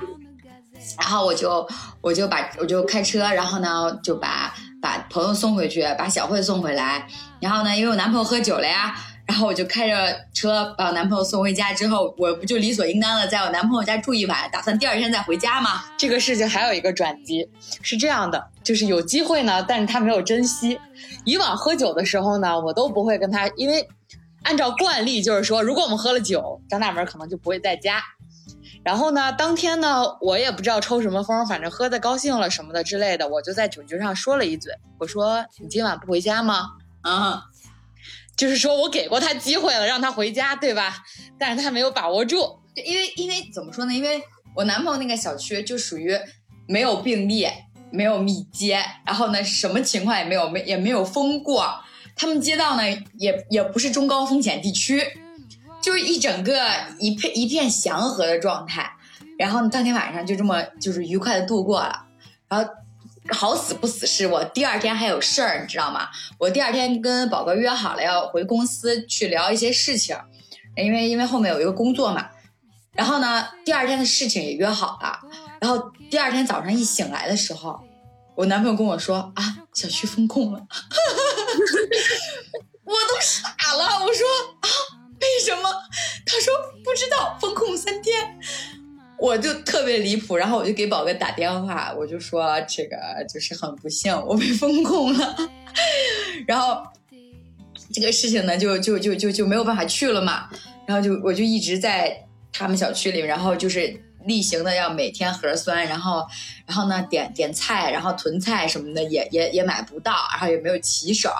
S2: 然后我就我就把我就开车，然后呢就把把朋友送回去，把小慧送回来，然后呢，因为我男朋友喝酒了呀，然后我就开着车把我男朋友送回家之后，我不就理所应当的在我男朋友家住一晚，打算第二天再回家吗？
S1: 这个事情还有一个转机，是这样的，就是有机会呢，但是他没有珍惜。以往喝酒的时候呢，我都不会跟他，因为按照惯例就是说，如果我们喝了酒，张大门可能就不会在家。然后呢，当天呢，我也不知道抽什么风，反正喝的高兴了什么的之类的，我就在酒局上说了一嘴，我说：“你今晚不回家吗？”
S2: 啊，
S1: 就是说我给过他机会了，让他回家，对吧？但是他没有把握住。
S2: 就因为因为怎么说呢？因为我男朋友那个小区就属于没有病例，没有密接，然后呢，什么情况也没有，没也没有封过。他们街道呢，也也不是中高风险地区，就是一整个一片一片祥和的状态。然后呢，当天晚上就这么就是愉快的度过了。然后好死不死是我第二天还有事儿，你知道吗？我第二天跟宝哥约好了要回公司去聊一些事情，因为因为后面有一个工作嘛。然后呢，第二天的事情也约好了。然后第二天早上一醒来的时候，我男朋友跟我说啊，小区封控了，我都傻了。我说啊，为什么？他说不知道，封控三天。我就特别离谱，然后我就给宝哥打电话，我就说这个就是很不幸，我被封控了。然后这个事情呢，就就就就就没有办法去了嘛。然后就我就一直在他们小区里，然后就是例行的要每天核酸，然后然后呢点点菜，然后囤菜什么的也也也买不到，然后也没有骑手，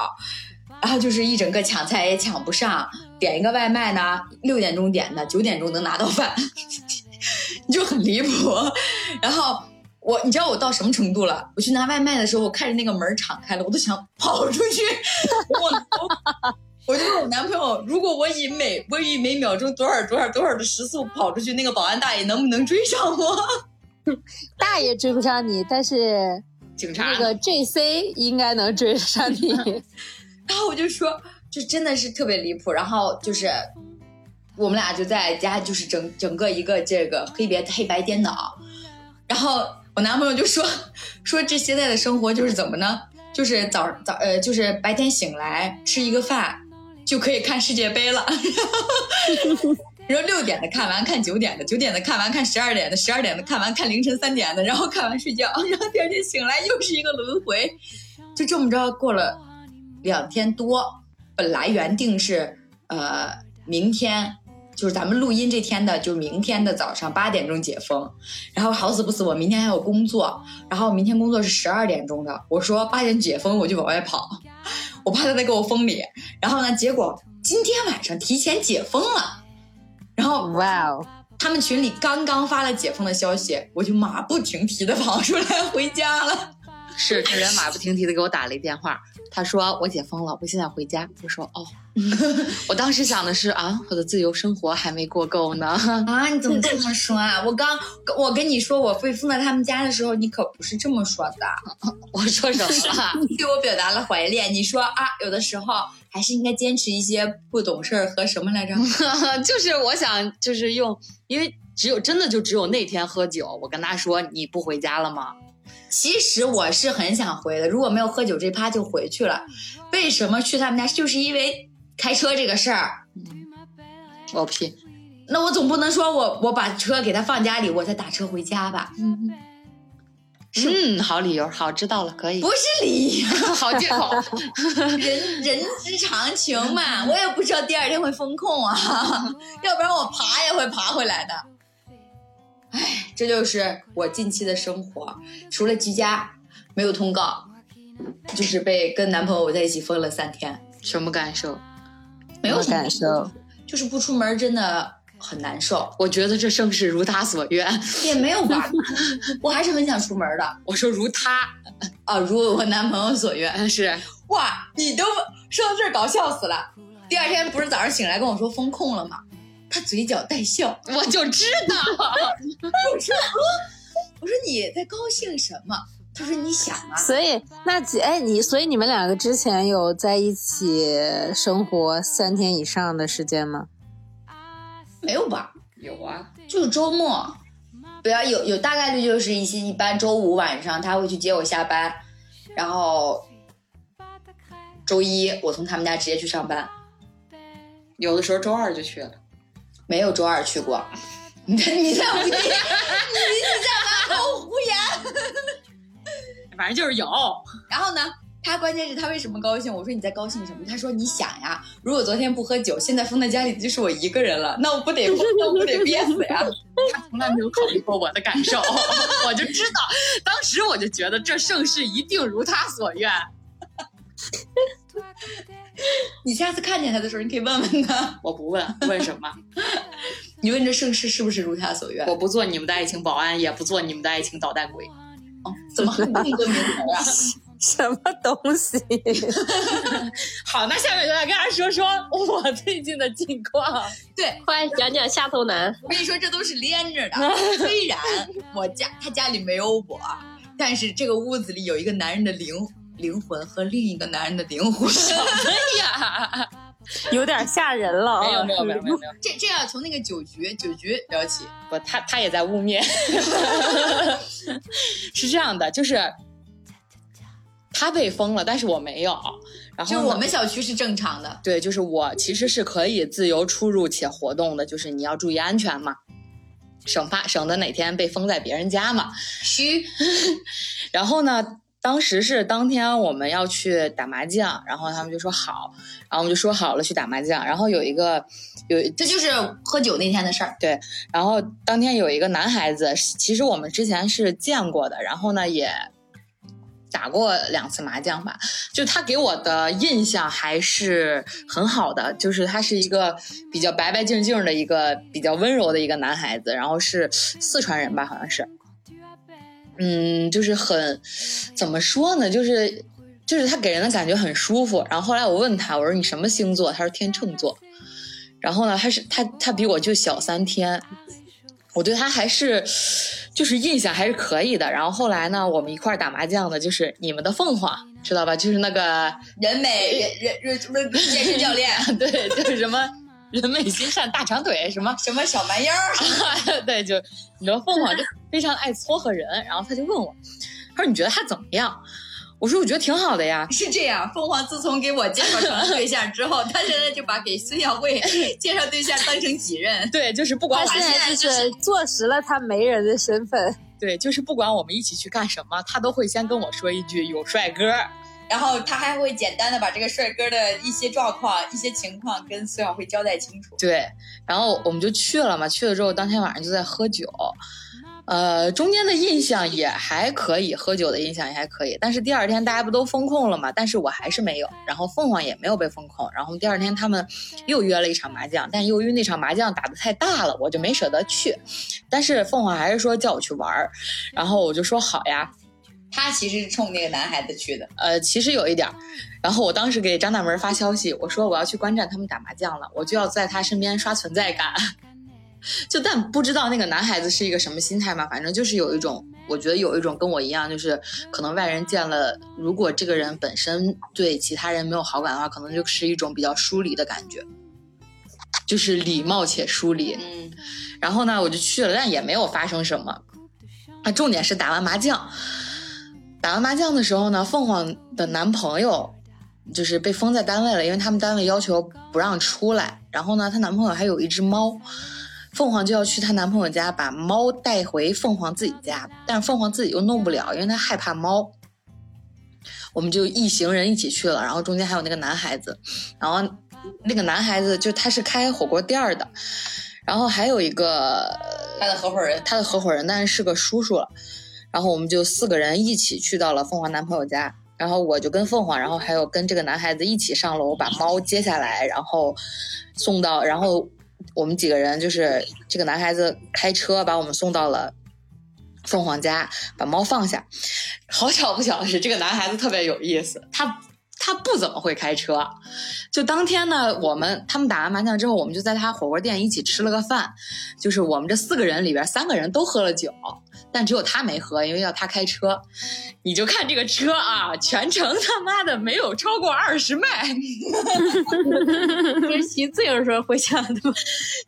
S2: 然后就是一整个抢菜也抢不上，点一个外卖呢，六点钟点的，九点钟能拿到饭，你 就很离谱。然后我你知道我到什么程度了？我去拿外卖的时候，我看着那个门敞开了，我都想跑出去，我。我就问我男朋友，如果我以每我以每秒钟多少多少多少的时速跑出去，那个保安大爷能不能追上我？
S3: 大爷追不上你，但是
S1: 警察
S3: 那个 JC 应该能追上你。
S2: 然后我就说，就真的是特别离谱。然后就是我们俩就在家，就是整整个一个这个黑别黑白颠倒。然后我男朋友就说 说这现在的生活就是怎么呢？就是早早呃，就是白天醒来吃一个饭。就可以看世界杯了，然后六点的看完看九点的，九点的看完看十二点的，十二点的看完看凌晨三点的，然后看完睡觉，然后第二天醒来又是一个轮回，就这么着过了两天多。本来原定是呃明天，就是咱们录音这天的，就是明天的早上八点钟解封，然后好死不死我明天还有工作，然后明天工作是十二点钟的，我说八点解封我就往外跑。我怕他再给我封里，然后呢，结果今天晚上提前解封了，然后
S3: 哇哦，
S2: 他们群里刚刚发了解封的消息，我就马不停蹄的跑出来回家了。
S1: 是这人马不停蹄的给我打了一电话，他说我解封了，我现在回家。我说哦，我当时想的是啊，我的自由生活还没过够呢。
S2: 啊，你怎么这么说啊？我刚我跟你说我被封到他们家的时候，你可不是这么说的。
S1: 我说什么了？
S2: 你对我表达了怀恋。你说啊，有的时候还是应该坚持一些不懂事儿和什么来着？
S1: 就是我想，就是用，因为只有真的就只有那天喝酒，我跟他说你不回家了吗？
S2: 其实我是很想回的，如果没有喝酒这趴就回去了。为什么去他们家？就是因为开车这个事儿。
S1: 我不信，
S2: 那我总不能说我我把车给他放家里，我再打车回家吧？
S1: 嗯，好理由，好知道了，可以。
S2: 不是理由，
S1: 好借口。
S2: 人人之常情嘛。我也不知道第二天会封控啊，要不然我爬也会爬回来的。唉，这就是我近期的生活，除了居家没有通告，就是被跟男朋友在一起封了三天，
S1: 什么感受？
S2: 没有什么
S3: 感受，
S2: 就是不出门真的很难受，
S1: 我觉得这正是如他所愿。
S2: 也没有吧，我还是很想出门的
S1: 我说如他，
S2: 啊，如我男朋友所愿。
S1: 但是
S2: 哇，你都说到这儿搞笑死了。第二天不是早上醒来跟我说封控了吗？他嘴角带笑，
S1: 我就知道，
S2: 我说呃我说你在高兴什么？他说你想啊，
S3: 所以那姐哎你，所以你们两个之前有在一起生活三天以上的时间吗？
S2: 没有吧？
S1: 有啊，
S2: 就是周末，不要有有大概率就是一些一般周五晚上他会去接我下班，然后周一我从他们家直接去上班，
S1: 有的时候周二就去了。
S2: 没有周二去过。你在 你在你你你在满口胡言。
S1: 反正就是有，
S2: 然后呢，他关键是他为什么高兴？我说你在高兴什么？他说你想呀，如果昨天不喝酒，现在封在家里的就是我一个人了，那我不得那我不得憋死呀？
S1: 他从来没有考虑过我的感受，我就知道，当时我就觉得这盛世一定如他所愿。
S2: 你下次看见他的时候，你可以问问他，
S1: 我不问，问什么？
S2: 你问这盛世是不是如他所愿？
S1: 我不做你们的爱情保安，也不做你们的爱情捣蛋鬼。
S2: 怎么还这么多名词啊？
S3: 什么东西？
S1: 好，那下面就来跟大家说说我最近的近况。
S2: 对，
S4: 快讲讲下头男。
S2: 我跟你说，这都是连着的。虽然我家他家里没有我，但是这个屋子里有一个男人的灵灵魂和另一个男人的灵魂。
S1: 哎呀，
S3: 有点吓人了。
S1: 没有没有没有没有没有，
S2: 这这要从那个酒局酒局聊起。
S1: 不，他他也在污蔑。是这样的，就是他被封了，但是我没有。然后
S2: 就我们小区是正常的，
S1: 对，就是我其实是可以自由出入且活动的，就是你要注意安全嘛，省怕省得哪天被封在别人家嘛。
S2: 虚
S1: 然后呢，当时是当天我们要去打麻将，然后他们就说好，然后我们就说好了去打麻将。然后有一个有
S2: 这就是喝酒那天的事儿。
S1: 对然后当天有一个男孩子，其实我们之前是见过的，然后呢也打过两次麻将吧，就他给我的印象还是很好的，就是他是一个比较白白净净的一个比较温柔的一个男孩子，然后是四川人吧，好像是，嗯，就是很怎么说呢，就是就是他给人的感觉很舒服。然后后来我问他，我说你什么星座？他说天秤座。然后呢，他是他他比我就小三天，我对他还是就是印象还是可以的。然后后来呢，我们一块打麻将的，就是你们的凤凰，知道吧？就是那个
S2: 人美人人人健身教练，
S1: 对，就是什么人美心善大长腿什么，
S2: 什么小蛮腰，
S1: 对，就你说凤凰就非常爱撮合人。然后他就问我，他说你觉得他怎么样？我说我觉得挺好的呀。
S2: 是这样。凤凰自从给我介绍成了对象之后，他现在就把给孙晓慧 介绍对象当成己任。
S1: 对，就是不管
S3: 现在就是坐实了他媒人的身份。
S1: 对，就是不管我们一起去干什么，他都会先跟我说一句有帅哥。
S2: 然后他还会简单的把这个帅哥的一些状况、一些情况跟孙晓慧交代清楚。
S1: 对，然后我们就去了嘛，去了之后当天晚上就在喝酒，呃，中间的印象也还可以，喝酒的印象也还可以。但是第二天大家不都封控了嘛，但是我还是没有，然后凤凰也没有被封控。然后第二天他们又约了一场麻将，但由于那场麻将打的太大了，我就没舍得去。但是凤凰还是说叫我去玩儿，然后我就说好呀。
S2: 他其实是冲那个男孩子去的，
S1: 呃，其实有一点儿。然后我当时给张大门发消息，我说我要去观战他们打麻将了，我就要在他身边刷存在感。就但不知道那个男孩子是一个什么心态嘛，反正就是有一种，我觉得有一种跟我一样，就是可能外人见了，如果这个人本身对其他人没有好感的话，可能就是一种比较疏离的感觉，就是礼貌且疏离。
S2: 嗯，
S1: 然后呢，我就去了，但也没有发生什么。啊，重点是打完麻将，打完麻将的时候呢，凤凰的男朋友就是被封在单位了，因为他们单位要求不让出来。然后呢，她男朋友还有一只猫，凤凰就要去她男朋友家把猫带回凤凰自己家，但是凤凰自己又弄不了，因为她害怕猫。我们就一行人一起去了，然后中间还有那个男孩子，然后那个男孩子就他是开火锅店的，然后还有一个
S2: 他的合伙人，
S1: 他的合伙人，但是是个叔叔了。然后我们就四个人一起去到了凤凰男朋友家，然后我就跟凤凰，然后还有跟这个男孩子一起上楼把猫接下来，然后送到，然后我们几个人就是这个男孩子开车把我们送到了凤凰家，把猫放下。好巧不巧的是，这个男孩子特别有意思，他他不怎么会开车。就当天呢，我们他们打完麻将之后，我们就在他火锅店一起吃了个饭。就是我们这四个人里边，三个人都喝了酒，但只有他没喝，因为要他开车。你就看这个车啊，全程他妈的没有超过二十迈，
S4: 跟骑自行车回家的吗？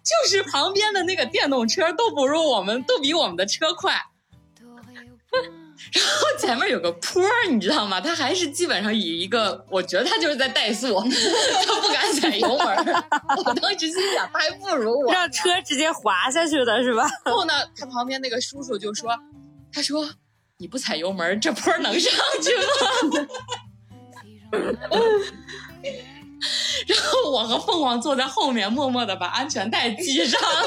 S1: 就是旁边的那个电动车都不如我们，都比我们的车快。然 后前面有个坡儿，你知道吗？他还是基本上以一个，我觉得他就是在怠速，他不敢踩油门儿。我当时心想，他还不如我。
S3: 让车直接滑下去的是吧？
S1: 然后呢，他旁边那个叔叔就说：“他说你不踩油门儿，这坡儿能上去吗？” 然后我和凤凰坐在后面，默默的把安全带系上了。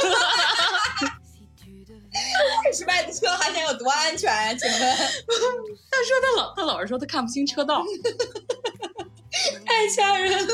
S2: 二十迈的车还想有多安全呀、请问，
S1: 他说他老他老是说他看不清车道，
S2: 太吓人了。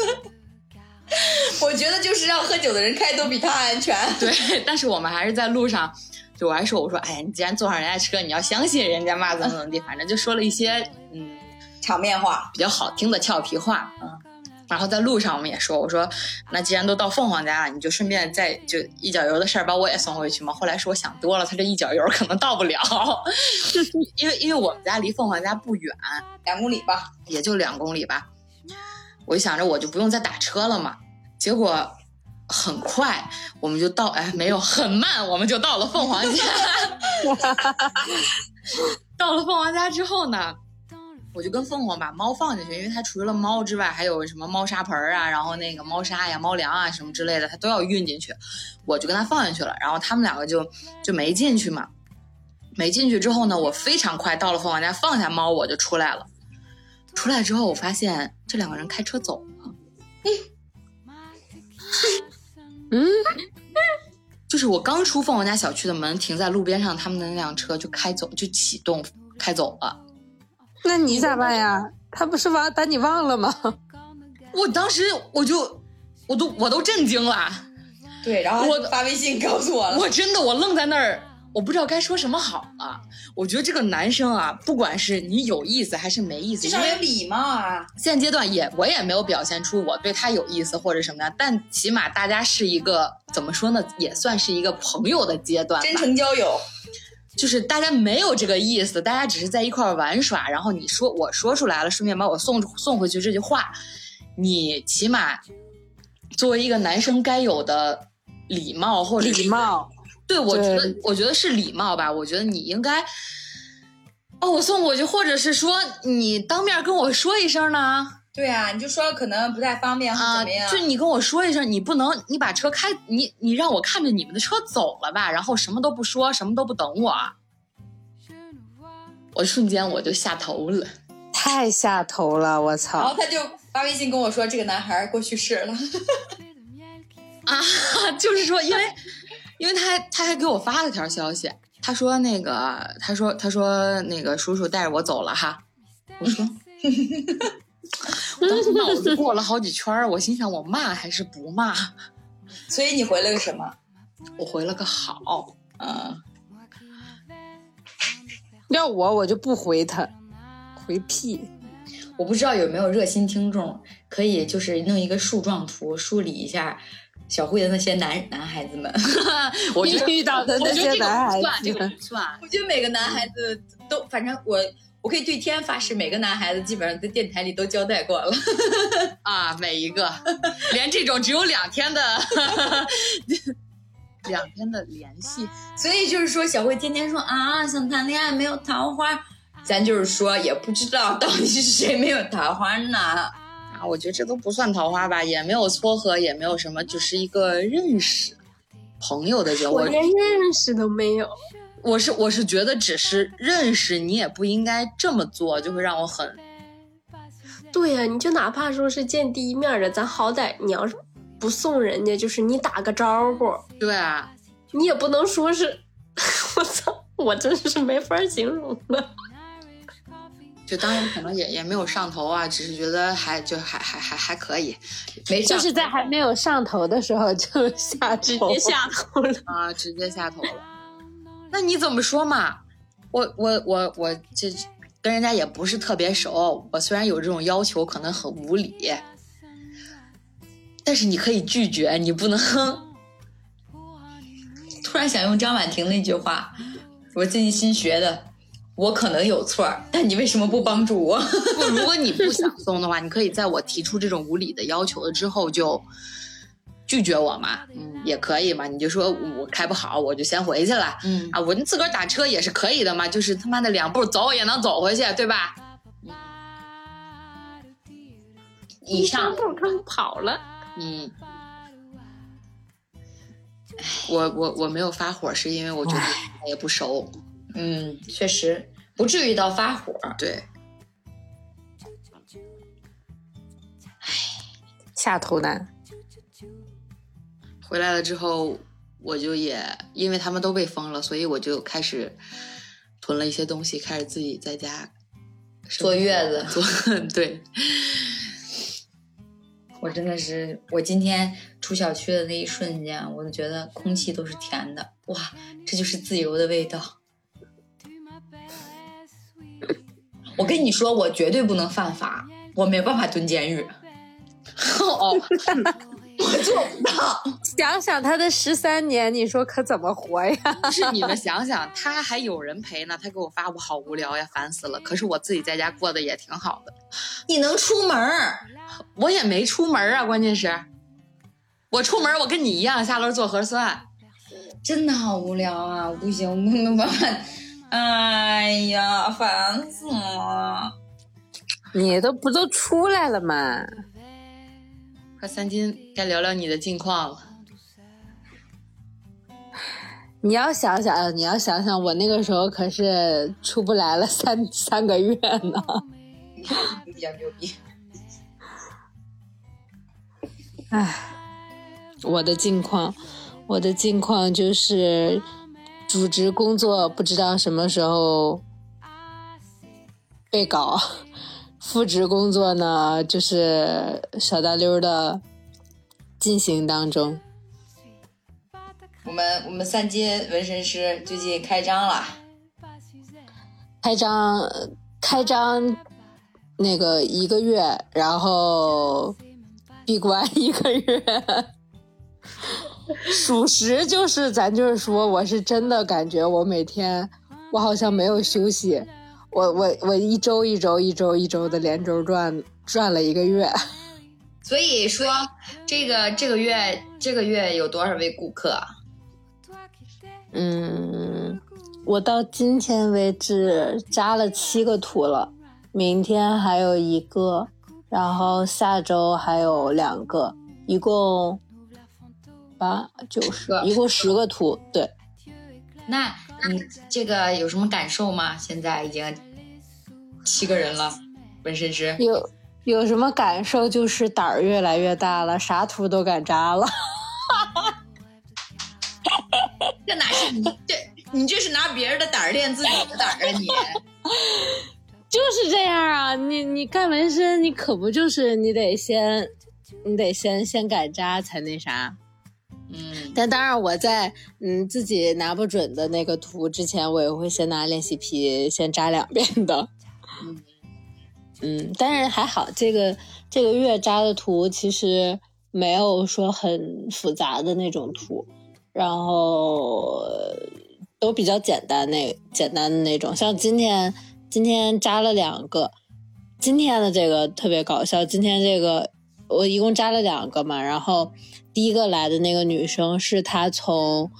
S2: 我觉得就是让喝酒的人开都比他安全。
S1: 对，但是我们还是在路上，就我还说我说，哎呀，你既然坐上人家车，你要相信人家嘛，怎么怎么地，反正就说了一些嗯
S2: 场面话，
S1: 比较好听的俏皮话，嗯。然后在路上我们也说，我说那既然都到凤凰家了，你就顺便再就一脚油的事儿把我也送回去嘛。后来是我想多了，他这一脚油可能到不了，因为因为我们家离凤凰家不远，
S2: 两公里吧。
S1: 也就两公里吧。我就想着我就不用再打车了嘛，结果很快我们就到，哎，没有很慢，我们就到了凤凰家。到了凤凰家之后呢，我就跟凤凰把猫放进去，因为它除了猫之外，还有什么猫砂盆啊，然后那个猫砂呀、猫粮啊什么之类的，它都要运进去。我就跟它放进去了，然后他们两个就就没进去嘛。没进去之后呢，我非常快到了凤凰家，放下猫我就出来了。出来之后，我发现这两个人开车走了。
S3: 嗯，
S1: 就是我刚出凤凰家小区的门，停在路边上，他们的那辆车就开走，就启动开走了。
S3: 那你咋办呀？他不是把把你忘了吗？
S1: 我当时我就我都我都震惊了，
S2: 对，然后
S1: 我
S2: 发微信告诉我了。
S1: 我真的我愣在那儿，我不知道该说什么好了。我觉得这个男生啊，不管是你有意思还是没意思，
S2: 至少有礼貌啊。
S1: 现阶段也我也没有表现出我对他有意思或者什么样，但起码大家是一个怎么说呢，也算是一个朋友的阶段吧。
S2: 真诚交友，
S1: 就是大家没有这个意思，大家只是在一块玩耍，然后你说我说出来了，顺便把我送送回去这句话，你起码作为一个男生该有的礼貌或者
S3: 礼貌，
S1: 对我觉得我觉得是礼貌吧，我觉得你应该哦我送过去，或者是说你当面跟我说一声呢。
S2: 对啊，你就说可能不太方便或
S1: 啊，
S2: 怎么样。
S1: 就你跟我说一声，你不能你把车开，你你让我看着你们的车走了吧，然后什么都不说，什么都不等我，我瞬间我就下头了。
S3: 太下头了，我操
S2: 然后！他就发微信跟我说，这个男孩过去世了。
S1: 啊，就是说，因为因为他还他还给我发了条消息，他说那个他说他说那个叔叔带着我走了哈，我说。我当时脑子过了好几圈儿，我心想我骂还是不骂？
S2: 所以你回了个什么？
S1: 我回了个好，
S2: 嗯，
S3: 要我我就不回他，回屁！
S2: 我不知道有没有热心听众可以就是弄一个树状图梳理一下小慧的那些男男孩子们。
S1: 我觉得
S3: 遇到的那
S1: 我觉得这个
S3: 些男孩
S1: 不算，这个
S3: 子，
S1: 不算。
S2: 我觉得每个男孩子都，反正我我可以对天发誓，每个男孩子基本上在电台里都交代过了。
S1: 啊，每一个，连这种只有两天的 两天的联系，
S2: 所以就是说，小慧天天说啊想谈恋爱没有桃花，咱就是说也不知道到底是谁没有桃花呢。
S1: 啊，我觉得这都不算桃花吧，也没有撮合，也没有什么，就是一个认识朋友的劲，我
S4: 我连认识都没有。
S1: 我是我是觉得只是认识你也不应该这么做，就会让我很
S4: 对呀、你就哪怕说是见第一面的，咱好歹你要是不送人家，就是你打个招呼，
S1: 对啊，
S4: 你也不能说是，我操，我真是没法形容了。
S1: 就当然可能也也没有上头啊，只是觉得还就还还还还可以
S2: 没上
S3: 就是在还没有上头的时候就下，
S4: 直接下头了。
S1: 啊，直接下头了。那你怎么说嘛？我我我我这跟人家也不是特别熟，我虽然有这种要求，可能很无理，但是你可以拒绝，你不能。
S2: 突然想用张婉婷那句话，我最近新学的，我可能有错，但你为什么不帮助我？
S1: 如果你不想送的话，你可以在我提出这种无理的要求了之后就拒绝我嘛，嗯，也可以嘛。你就说我开不好，我就先回去了。
S2: 嗯
S1: 啊，我自个儿打车也是可以的嘛，就是他妈的两步走也能走回去，对吧？
S2: 以上
S4: 一步坑跑了，
S1: 嗯，我我我没有发火，是因为我觉得他也不熟。
S2: 嗯，确实不至于到发火。
S1: 对，
S3: 下头男。
S1: 回来了之后，我就也因为他们都被封了，所以我就开始囤了一些东西，开始自己在家
S2: 坐月子
S1: 坐 对，
S2: 我真的是，我今天出小区的那一瞬间，我就觉得空气都是甜的，哇，这就是自由的味道。我跟你说，我绝对不能犯法，我没办法蹲监狱，
S1: 哦，
S2: 我做不到。
S3: 想想他的十三年，你说可怎么活呀？
S1: 就是你们想想，他还有人陪呢，他给我发我好无聊呀，烦死了。可是我自己在家过得也挺好的，
S2: 你能出门儿？
S1: 我也没出门啊，关键是，我出门我跟你一样下楼做核酸。
S2: 真的好无聊啊！不行，我没有办法。哎呀，烦死了！
S3: 你都不都出来了吗？
S1: 快三金，该聊聊你的近况了。
S3: 你要想想，你要想想，我那个时候可是出不来了三 三个月呢。
S2: 比较牛逼。
S3: 唉，我的近况，我的近况就是主职工作不知道什么时候被搞，副职工作呢就是小大溜的进行当中。
S2: 我们我们三金纹身师最近开张了，
S3: 开张开张那个一个月，然后闭关一个月。属实就是，咱就是说，我是真的感觉我每天我好像没有休息，我我我一周一周一周一周的连轴转转了一个月。
S2: 所以说这个这个月这个月有多少位顾客？
S3: 嗯，我到今天为止扎了七个图了，明天还有一个，然后下周还有两个，一共八九十
S2: 个，
S3: 一共十个图。对，
S2: 那你这个有什么感受吗？现在已经七个人了，纹身师。
S3: 有有什么感受？就是胆儿越来越大了，啥图都敢扎了。
S2: 这哪是你这你这是拿别人的胆儿练自己的胆儿啊你！
S3: 就是这样啊，你你干纹身，你可不就是你得先，你得先先敢扎才那啥。
S1: 嗯，
S3: 但当然，我在嗯自己拿不准的那个图之前，我也会先拿练习皮先扎两遍的。
S1: 嗯
S3: 嗯，但是还好，这个这个月扎的图其实没有说很复杂的那种图，然后呃都比较简单那简单的那种。像今天今天扎了两个，今天的这个特别搞笑。今天这个我一共扎了两个嘛，然后第一个来的那个女生是她从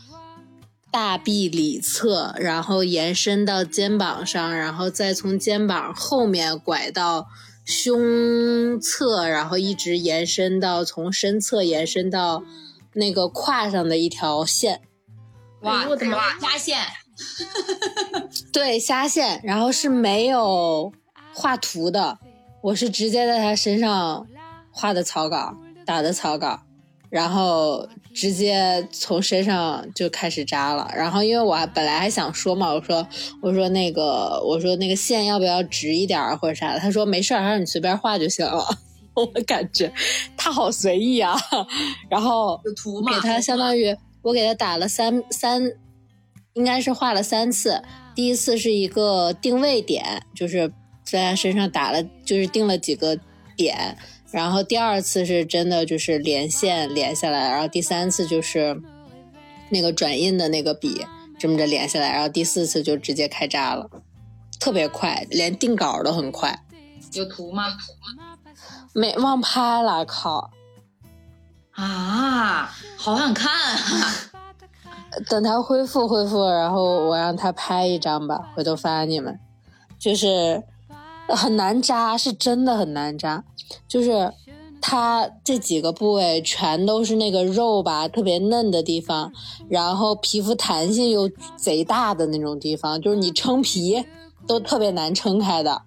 S3: 大臂里侧，然后延伸到肩膀上，然后再从肩膀后面拐到胸侧，然后一直延伸到从身侧延伸到那个胯上的一条线，
S2: 哇
S4: 我的妈
S2: 哇，压线，
S3: 对，虾线，然后是没有画图的，我是直接在他身上画的草稿，打的草稿，然后直接从身上就开始扎了。然后因为我还本来还想说嘛，我说我说那个我说那个线要不要直一点儿或者啥的，他说没事儿，他说你随便画就行了。我感觉他好随意啊，然后？给他相当于我给他打了三三，应该是画了三次。第一次是一个定位点，就是在他身上打了，就是定了几个点。然后第二次是真的就是连线连下来，然后第三次就是那个转印的那个笔这么着连下来，然后第四次就直接开扎了，特别快，连定稿都很快。
S2: 有图吗？
S3: 没忘拍了，靠！
S2: 啊，好想看啊！
S3: 等他恢复恢复，然后我让他拍一张吧，回头发你们。就是很难扎，是真的很难扎。就是它这几个部位全都是那个肉吧，特别嫩的地方，然后皮肤弹性又贼大的那种地方，就是你撑皮都特别难撑开的。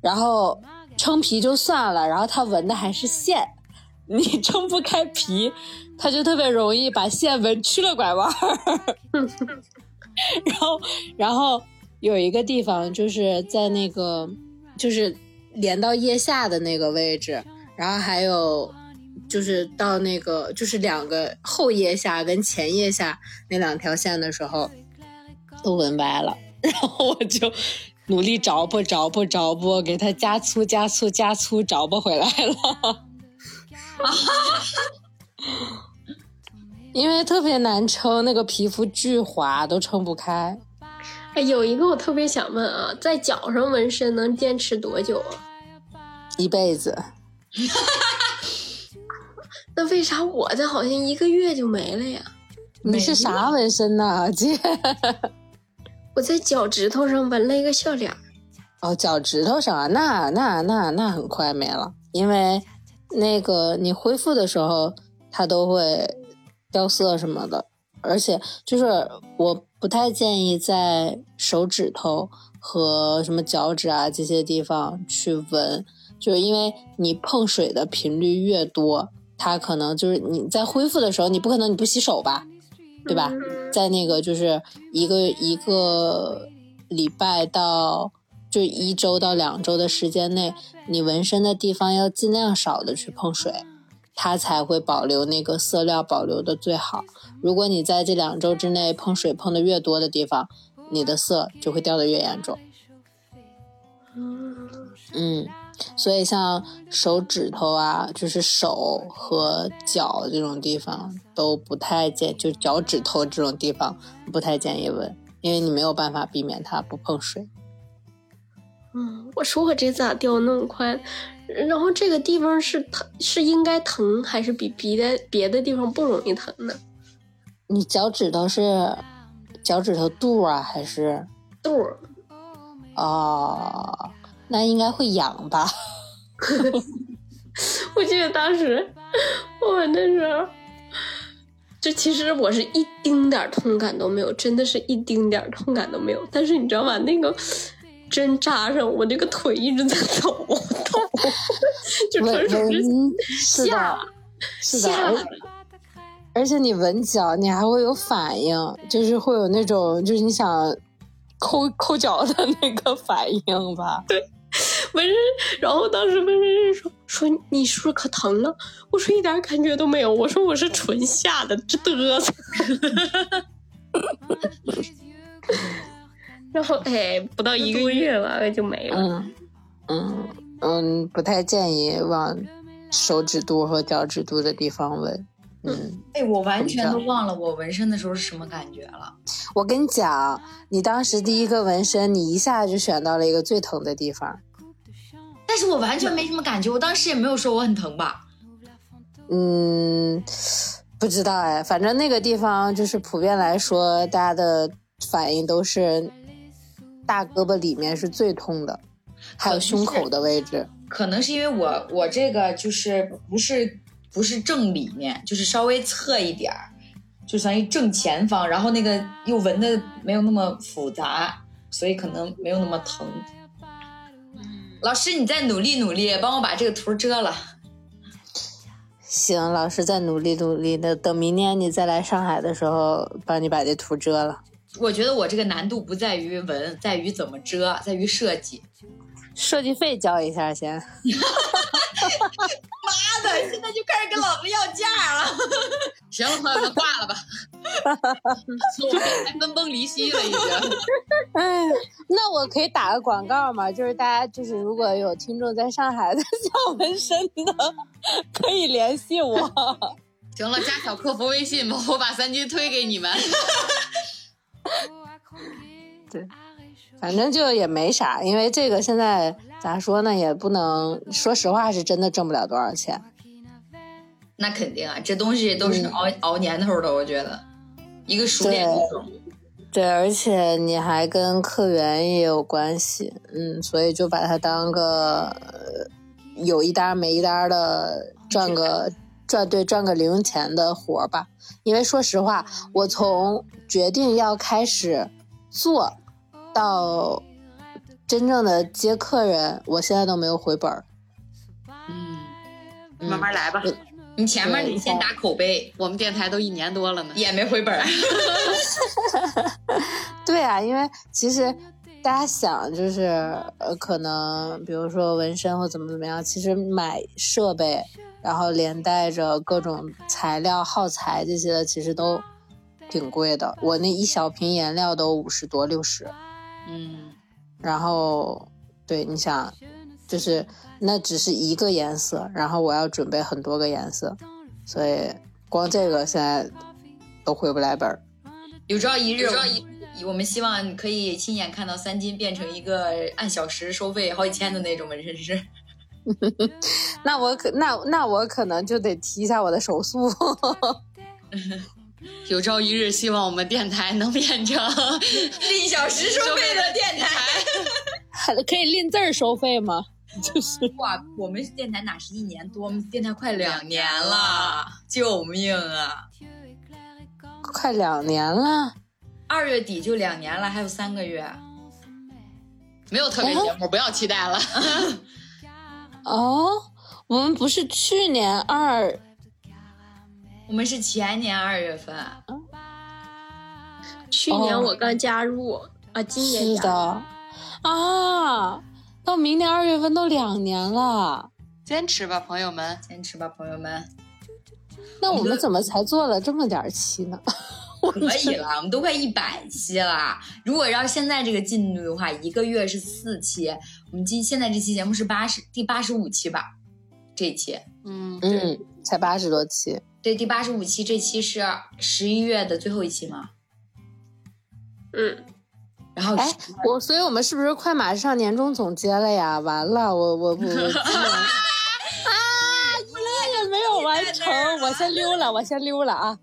S3: 然后撑皮就算了，然后它纹的还是线，你撑不开皮，它就特别容易把线纹曲了拐弯儿。然后，然后有一个地方就是在那个，就是连到腋下的那个位置，然后还有就是到那个就是两个后腋下跟前腋下那两条线的时候，都纹歪了，然后我就努力找补找补找补，给它加粗加粗加粗找补回来了。哈哈哈因为特别难撑，那个皮肤巨滑，都撑不开。
S4: 哎，有一个我特别想问啊，在脚上纹身能坚持多久啊？
S3: 一辈子，
S4: 那为啥我的好像一个月就没了呀？
S3: 你是啥纹身呢，姐？
S4: 我在脚趾头上纹了一个笑脸儿，
S3: 哦，脚趾头上啊，那那那那很快没了，因为那个你恢复的时候，它都会掉色什么的，而且就是我不太建议在手指头和什么脚趾啊这些地方去纹，就是因为你碰水的频率越多，它可能就是你在恢复的时候，你不可能你不洗手吧，对吧？在那个就是一个一个礼拜到就一周到两周的时间内，你纹身的地方要尽量少的去碰水，它才会保留那个色料保留的最好。如果你在这两周之内碰水碰的越多的地方，你的色就会掉的越严重。嗯，所以像手指头啊，就是手和脚这种地方都不太建，就脚趾头这种地方不太建议纹，因为你没有办法避免它不碰水。
S4: 嗯，我说我这咋掉那么快？然后这个地方是疼，是应该疼，还是比别的别的地方不容易疼呢？
S3: 你脚趾头是脚趾头肚啊，还是
S4: 肚，
S3: 哦？那应该会痒吧？
S4: 我记得当时我纹的时候，就其实我是一丁点儿痛感都没有，真的是一丁点儿痛感都没有。但是你知道吗？那个针扎上，我这个腿一直在抖抖，就
S3: 纹
S4: 纯属是吓，吓
S3: 而而且你闻脚，你还会有反应，就是会有那种就是你想抠抠脚的那个反应吧？
S4: 对纹身，然后当时纹身师说说你是不是可疼了？我说一点感觉都没有，我说我是纯吓的，这嘚瑟。然后哎，不到一个月吧就没了。
S3: 嗯嗯嗯，不太建议往手指肚和脚趾肚的地方纹。嗯，
S2: 哎，我完全都忘了我纹身的时候是什么感觉了。
S3: 我跟你讲，你当时第一个纹身，你一下就选到了一个最疼的地方。
S2: 但是我完全没什么感觉，我当时也没有说我很疼吧？
S3: 嗯，不知道哎，反正那个地方就是普遍来说，大家的反应都是大胳膊里面是最痛的，还有胸口的位置。
S2: 可能是因为我我这个就是不是不是正里面，就是稍微侧一点儿，就相当于正前方，然后那个又纹的没有那么复杂，所以可能没有那么疼。老师，你再努力努力，帮我把这个图遮了。
S3: 行，老师再努力努力的，等明年你再来上海的时候，帮你把这图遮了。
S2: 我觉得我这个难度不在于纹，在于怎么遮，在于设计。
S3: 设计费交一下先。
S2: 妈的，现在就开始跟老子要价了。
S1: 行了，朋友们挂了吧，我们还分崩离析了已经。
S3: 哎，那我可以打个广告嘛？就是大家就是如果有听众在上海的 想纹身的，可以联系我。
S1: 行了，加小客服微信吧，我把三金推给你们。
S3: 对，反正就也没啥，因为这个现在咋说呢，也不能说实话，是真的挣不了多少钱。
S2: 那肯定啊，这东西都是熬、熬年头的，我觉得一个熟练工种。
S3: 对，而且你还跟客源也有关系，嗯，所以就把它当个、呃有一搭没一搭的赚个赚对赚个零钱的活儿吧。因为说实话，我从决定要开始做到真正的接客人，我现在都没有回本儿。
S1: 嗯，
S2: 嗯
S1: 慢慢来吧，
S2: 你前面你先打口碑，
S1: 我们电台都一年多了呢。
S2: 也没回本儿。
S3: 对啊，因为其实大家想就是呃，可能比如说纹身或怎么怎么样，其实买设备，然后连带着各种材料、耗材这些的，其实都挺贵的。我那一小瓶颜料都五十多、六十，
S1: 嗯，
S3: 然后对，你想，就是那只是一个颜色，然后我要准备很多个颜色，所以光这个现在都回不来本儿。
S2: 有朝一日，有朝一我们希望可以亲眼看到三金变成一个按小时收费好几千的那种纹身师。
S3: 那我可那那我可能就得提一下我的手速。
S1: 有朝一日，希望我们电台能变成
S2: 一小时收费的电台。
S3: 还可以吝字儿收费吗？就是
S2: 哇，我们电台哪是一年多，我们电台快两年了，救命啊！
S3: 快两年了，
S2: 二月底就两年了，还有三个月。
S1: 没有特别节目，不要期待了。
S3: 哦，我们不是去年二
S2: 我们是前年二月份，
S4: 去年我刚加入、啊，今年
S3: 是的啊，到明年二月份都两年了，
S1: 坚持吧，朋友们。
S2: 坚持吧，朋友们，
S3: 那我们怎么才做了这么点儿期呢？
S2: 可以了，我们都快一百期了。如果要现在这个进度的话，一个月是四期，我们今现在这期节目是八十第八十五期吧？这一期
S1: 嗯，
S3: 嗯，才八十多期，
S2: 对，第八十五期，这期是十一月的最后一期吗？
S4: 嗯，
S2: 然后
S3: 哎，我所以我们是不是快马上年终总结了呀？完了，我我我我 啊，一也没有完成，我先溜了，我先溜了啊！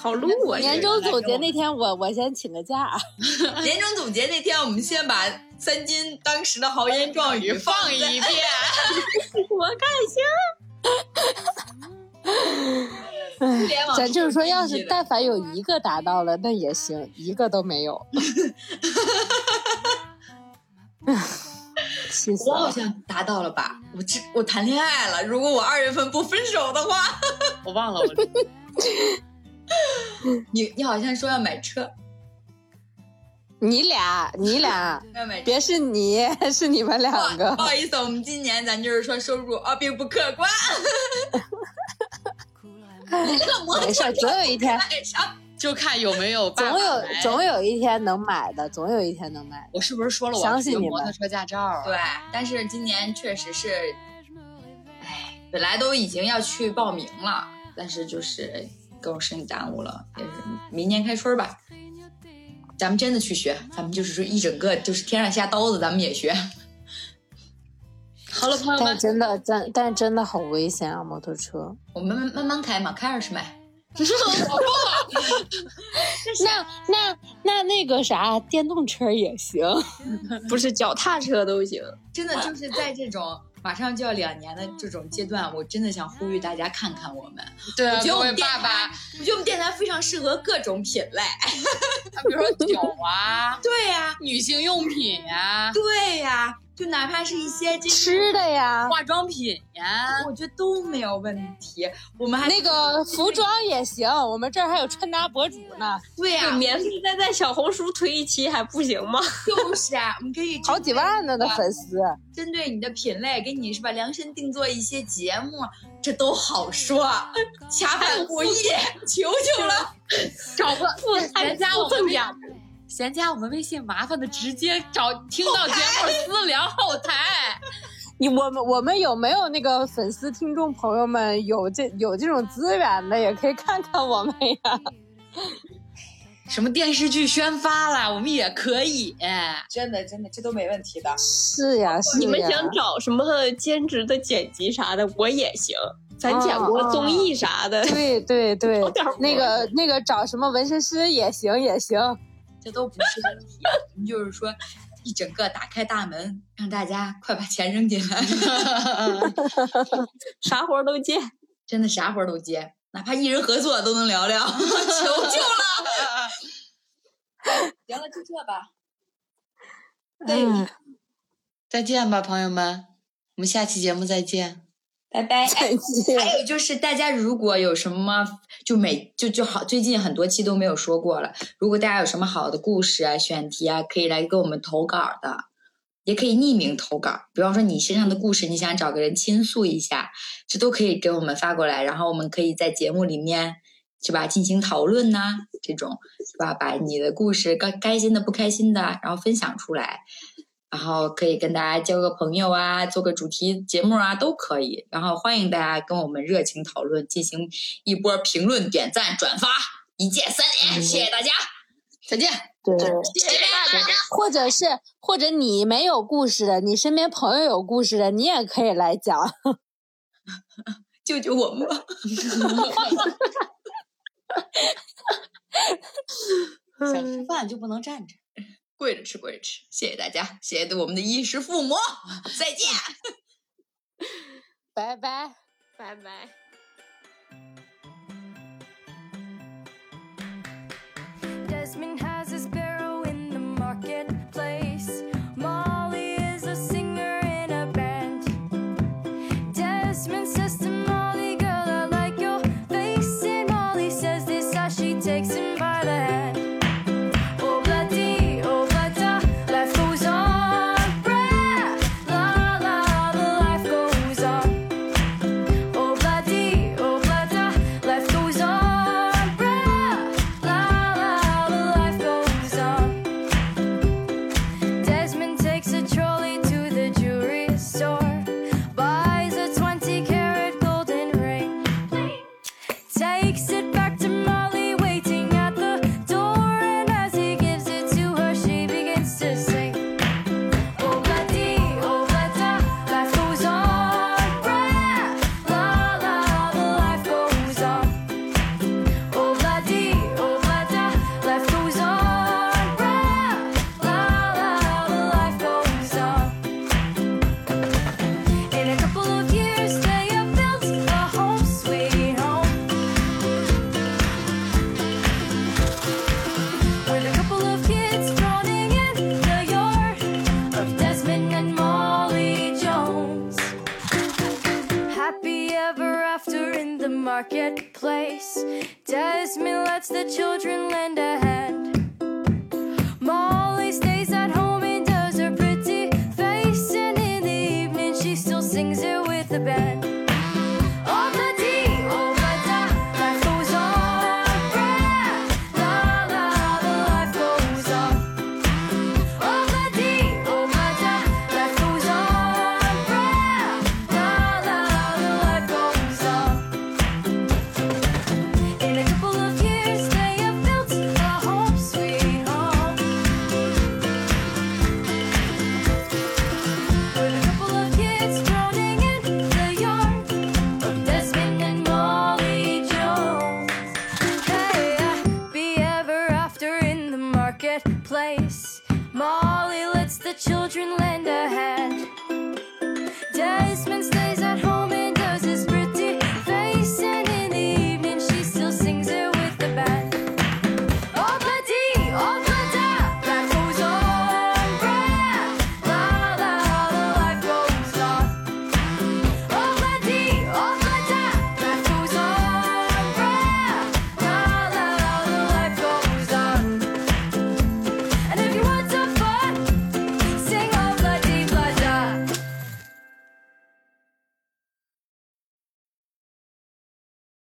S4: 跑路啊！
S3: 年终总结那天我我先请个假，
S2: 年终总结那天，我们先把三金当时的豪言壮语 放一遍。
S4: 我看
S2: 行
S3: 咱就是说，要
S2: 是
S3: 但凡有一个达到了，那也行，一个都没有，气死了！
S2: 我好像达到了吧？我这我谈恋爱了，如果我二月份不分手的话，
S1: 我忘了我。
S2: 你你好像说要买车，
S3: 你俩，你俩，
S2: 要买车。
S3: 别是你，是你们两个不。
S2: 好意思，我们今年咱就是说收入啊并不可观。连个摩托
S3: 没事总有一天
S1: 就看有没有办
S3: 总有总有一天能买的，总有一天能买的。
S1: 我是不是说了我要
S3: 相信你们
S1: 摩托车驾照啊？
S2: 对，但是今年确实是，哎，本来都已经要去报名了，但是就是给我身体耽误了，也是明年开春吧。咱们真的去学，咱们就是说一整个就是天上下刀子，咱们也学。
S1: 好了，朋友们，
S3: 但真的但但真的好危险啊，摩托车。
S2: 我们慢慢慢慢开嘛，开二十迈。
S3: 那那那那个啥，电动车也行。
S4: 不是脚踏车都行。
S2: 真的就是在这种马上就要两年的这种阶段，我真的想呼吁大家看看我们。我觉得我们电台
S1: 爸，，
S2: 我觉得我们电台非常适合各种品类。
S1: 比如说酒啊、
S2: 对呀、
S1: 女性用品呀、
S2: 对呀、就哪怕是一些这
S3: 吃的呀，
S1: 化妆品呀，
S2: 我觉得都没有问题。我们还
S3: 那个服装也行，我们这儿还有穿搭博主呢，
S2: 对呀、
S4: 免费再在小红书推一期还不行吗？
S2: 就是啊，我们可以
S3: 好几万呢的粉丝。
S2: 针对你的品类，给你是吧量身定做一些节目，这都好说，恰饭不易，求求了。
S1: 找个
S4: 还
S1: 闲加我们微
S4: 赠奖，
S1: 闲加我们微信，麻烦的直接找听到节目私聊后台。
S3: 你我们我们有没有那个粉丝听众朋友们有这有这种资源的，也可以看看我们呀。
S1: 什么电视剧宣发啦，我们也可以。
S2: 真的真的，这都没问题的。
S3: 是呀，是呀。
S4: 你们想找什么兼职的剪辑啥的，我也行。咱剪过综艺啥的，
S3: 对对 对那个那个找什么纹身师也行也行。
S2: 这都不是问题，我们就是说，一整个打开大门，让大家快把钱扔进来，
S4: 啥活儿都接。
S2: 真的啥活儿都接，哪怕一人合作都能聊聊，求求了。行了，就这吧。对，
S3: 嗯
S1: 再见吧，朋友们，我们下期节目再见。
S2: 拜拜。
S3: 再见。
S2: 还有就是，大家如果有什么，就每就就好，最近很多期都没有说过了。如果大家有什么好的故事啊、选题啊，可以来给我们投稿的，也可以匿名投稿。比方说你身上的故事，你想找个人倾诉一下，这都可以给我们发过来，然后我们可以在节目里面是吧进行讨论呐、这种是吧？把你的故事该开心的、不开心的，然后分享出来。然后可以跟大家交个朋友啊，做个主题节目啊，都可以。然后欢迎大家跟我们热情讨论，进行一波评论、点赞、转发，一键三连，谢谢大家，再见，
S3: 对，
S2: 谢谢大家。
S3: 或者是或者你没有故事的，你身边朋友有故事的，你也可以来讲。
S2: 救救我们吧！
S1: 想吃饭就不能站着。
S2: 跪着吃，跪着吃，谢谢大家，谢谢对我们的衣食父母，再见。
S3: 拜拜。
S4: 拜拜。
S5: Desmond has his barrow in the marketplace.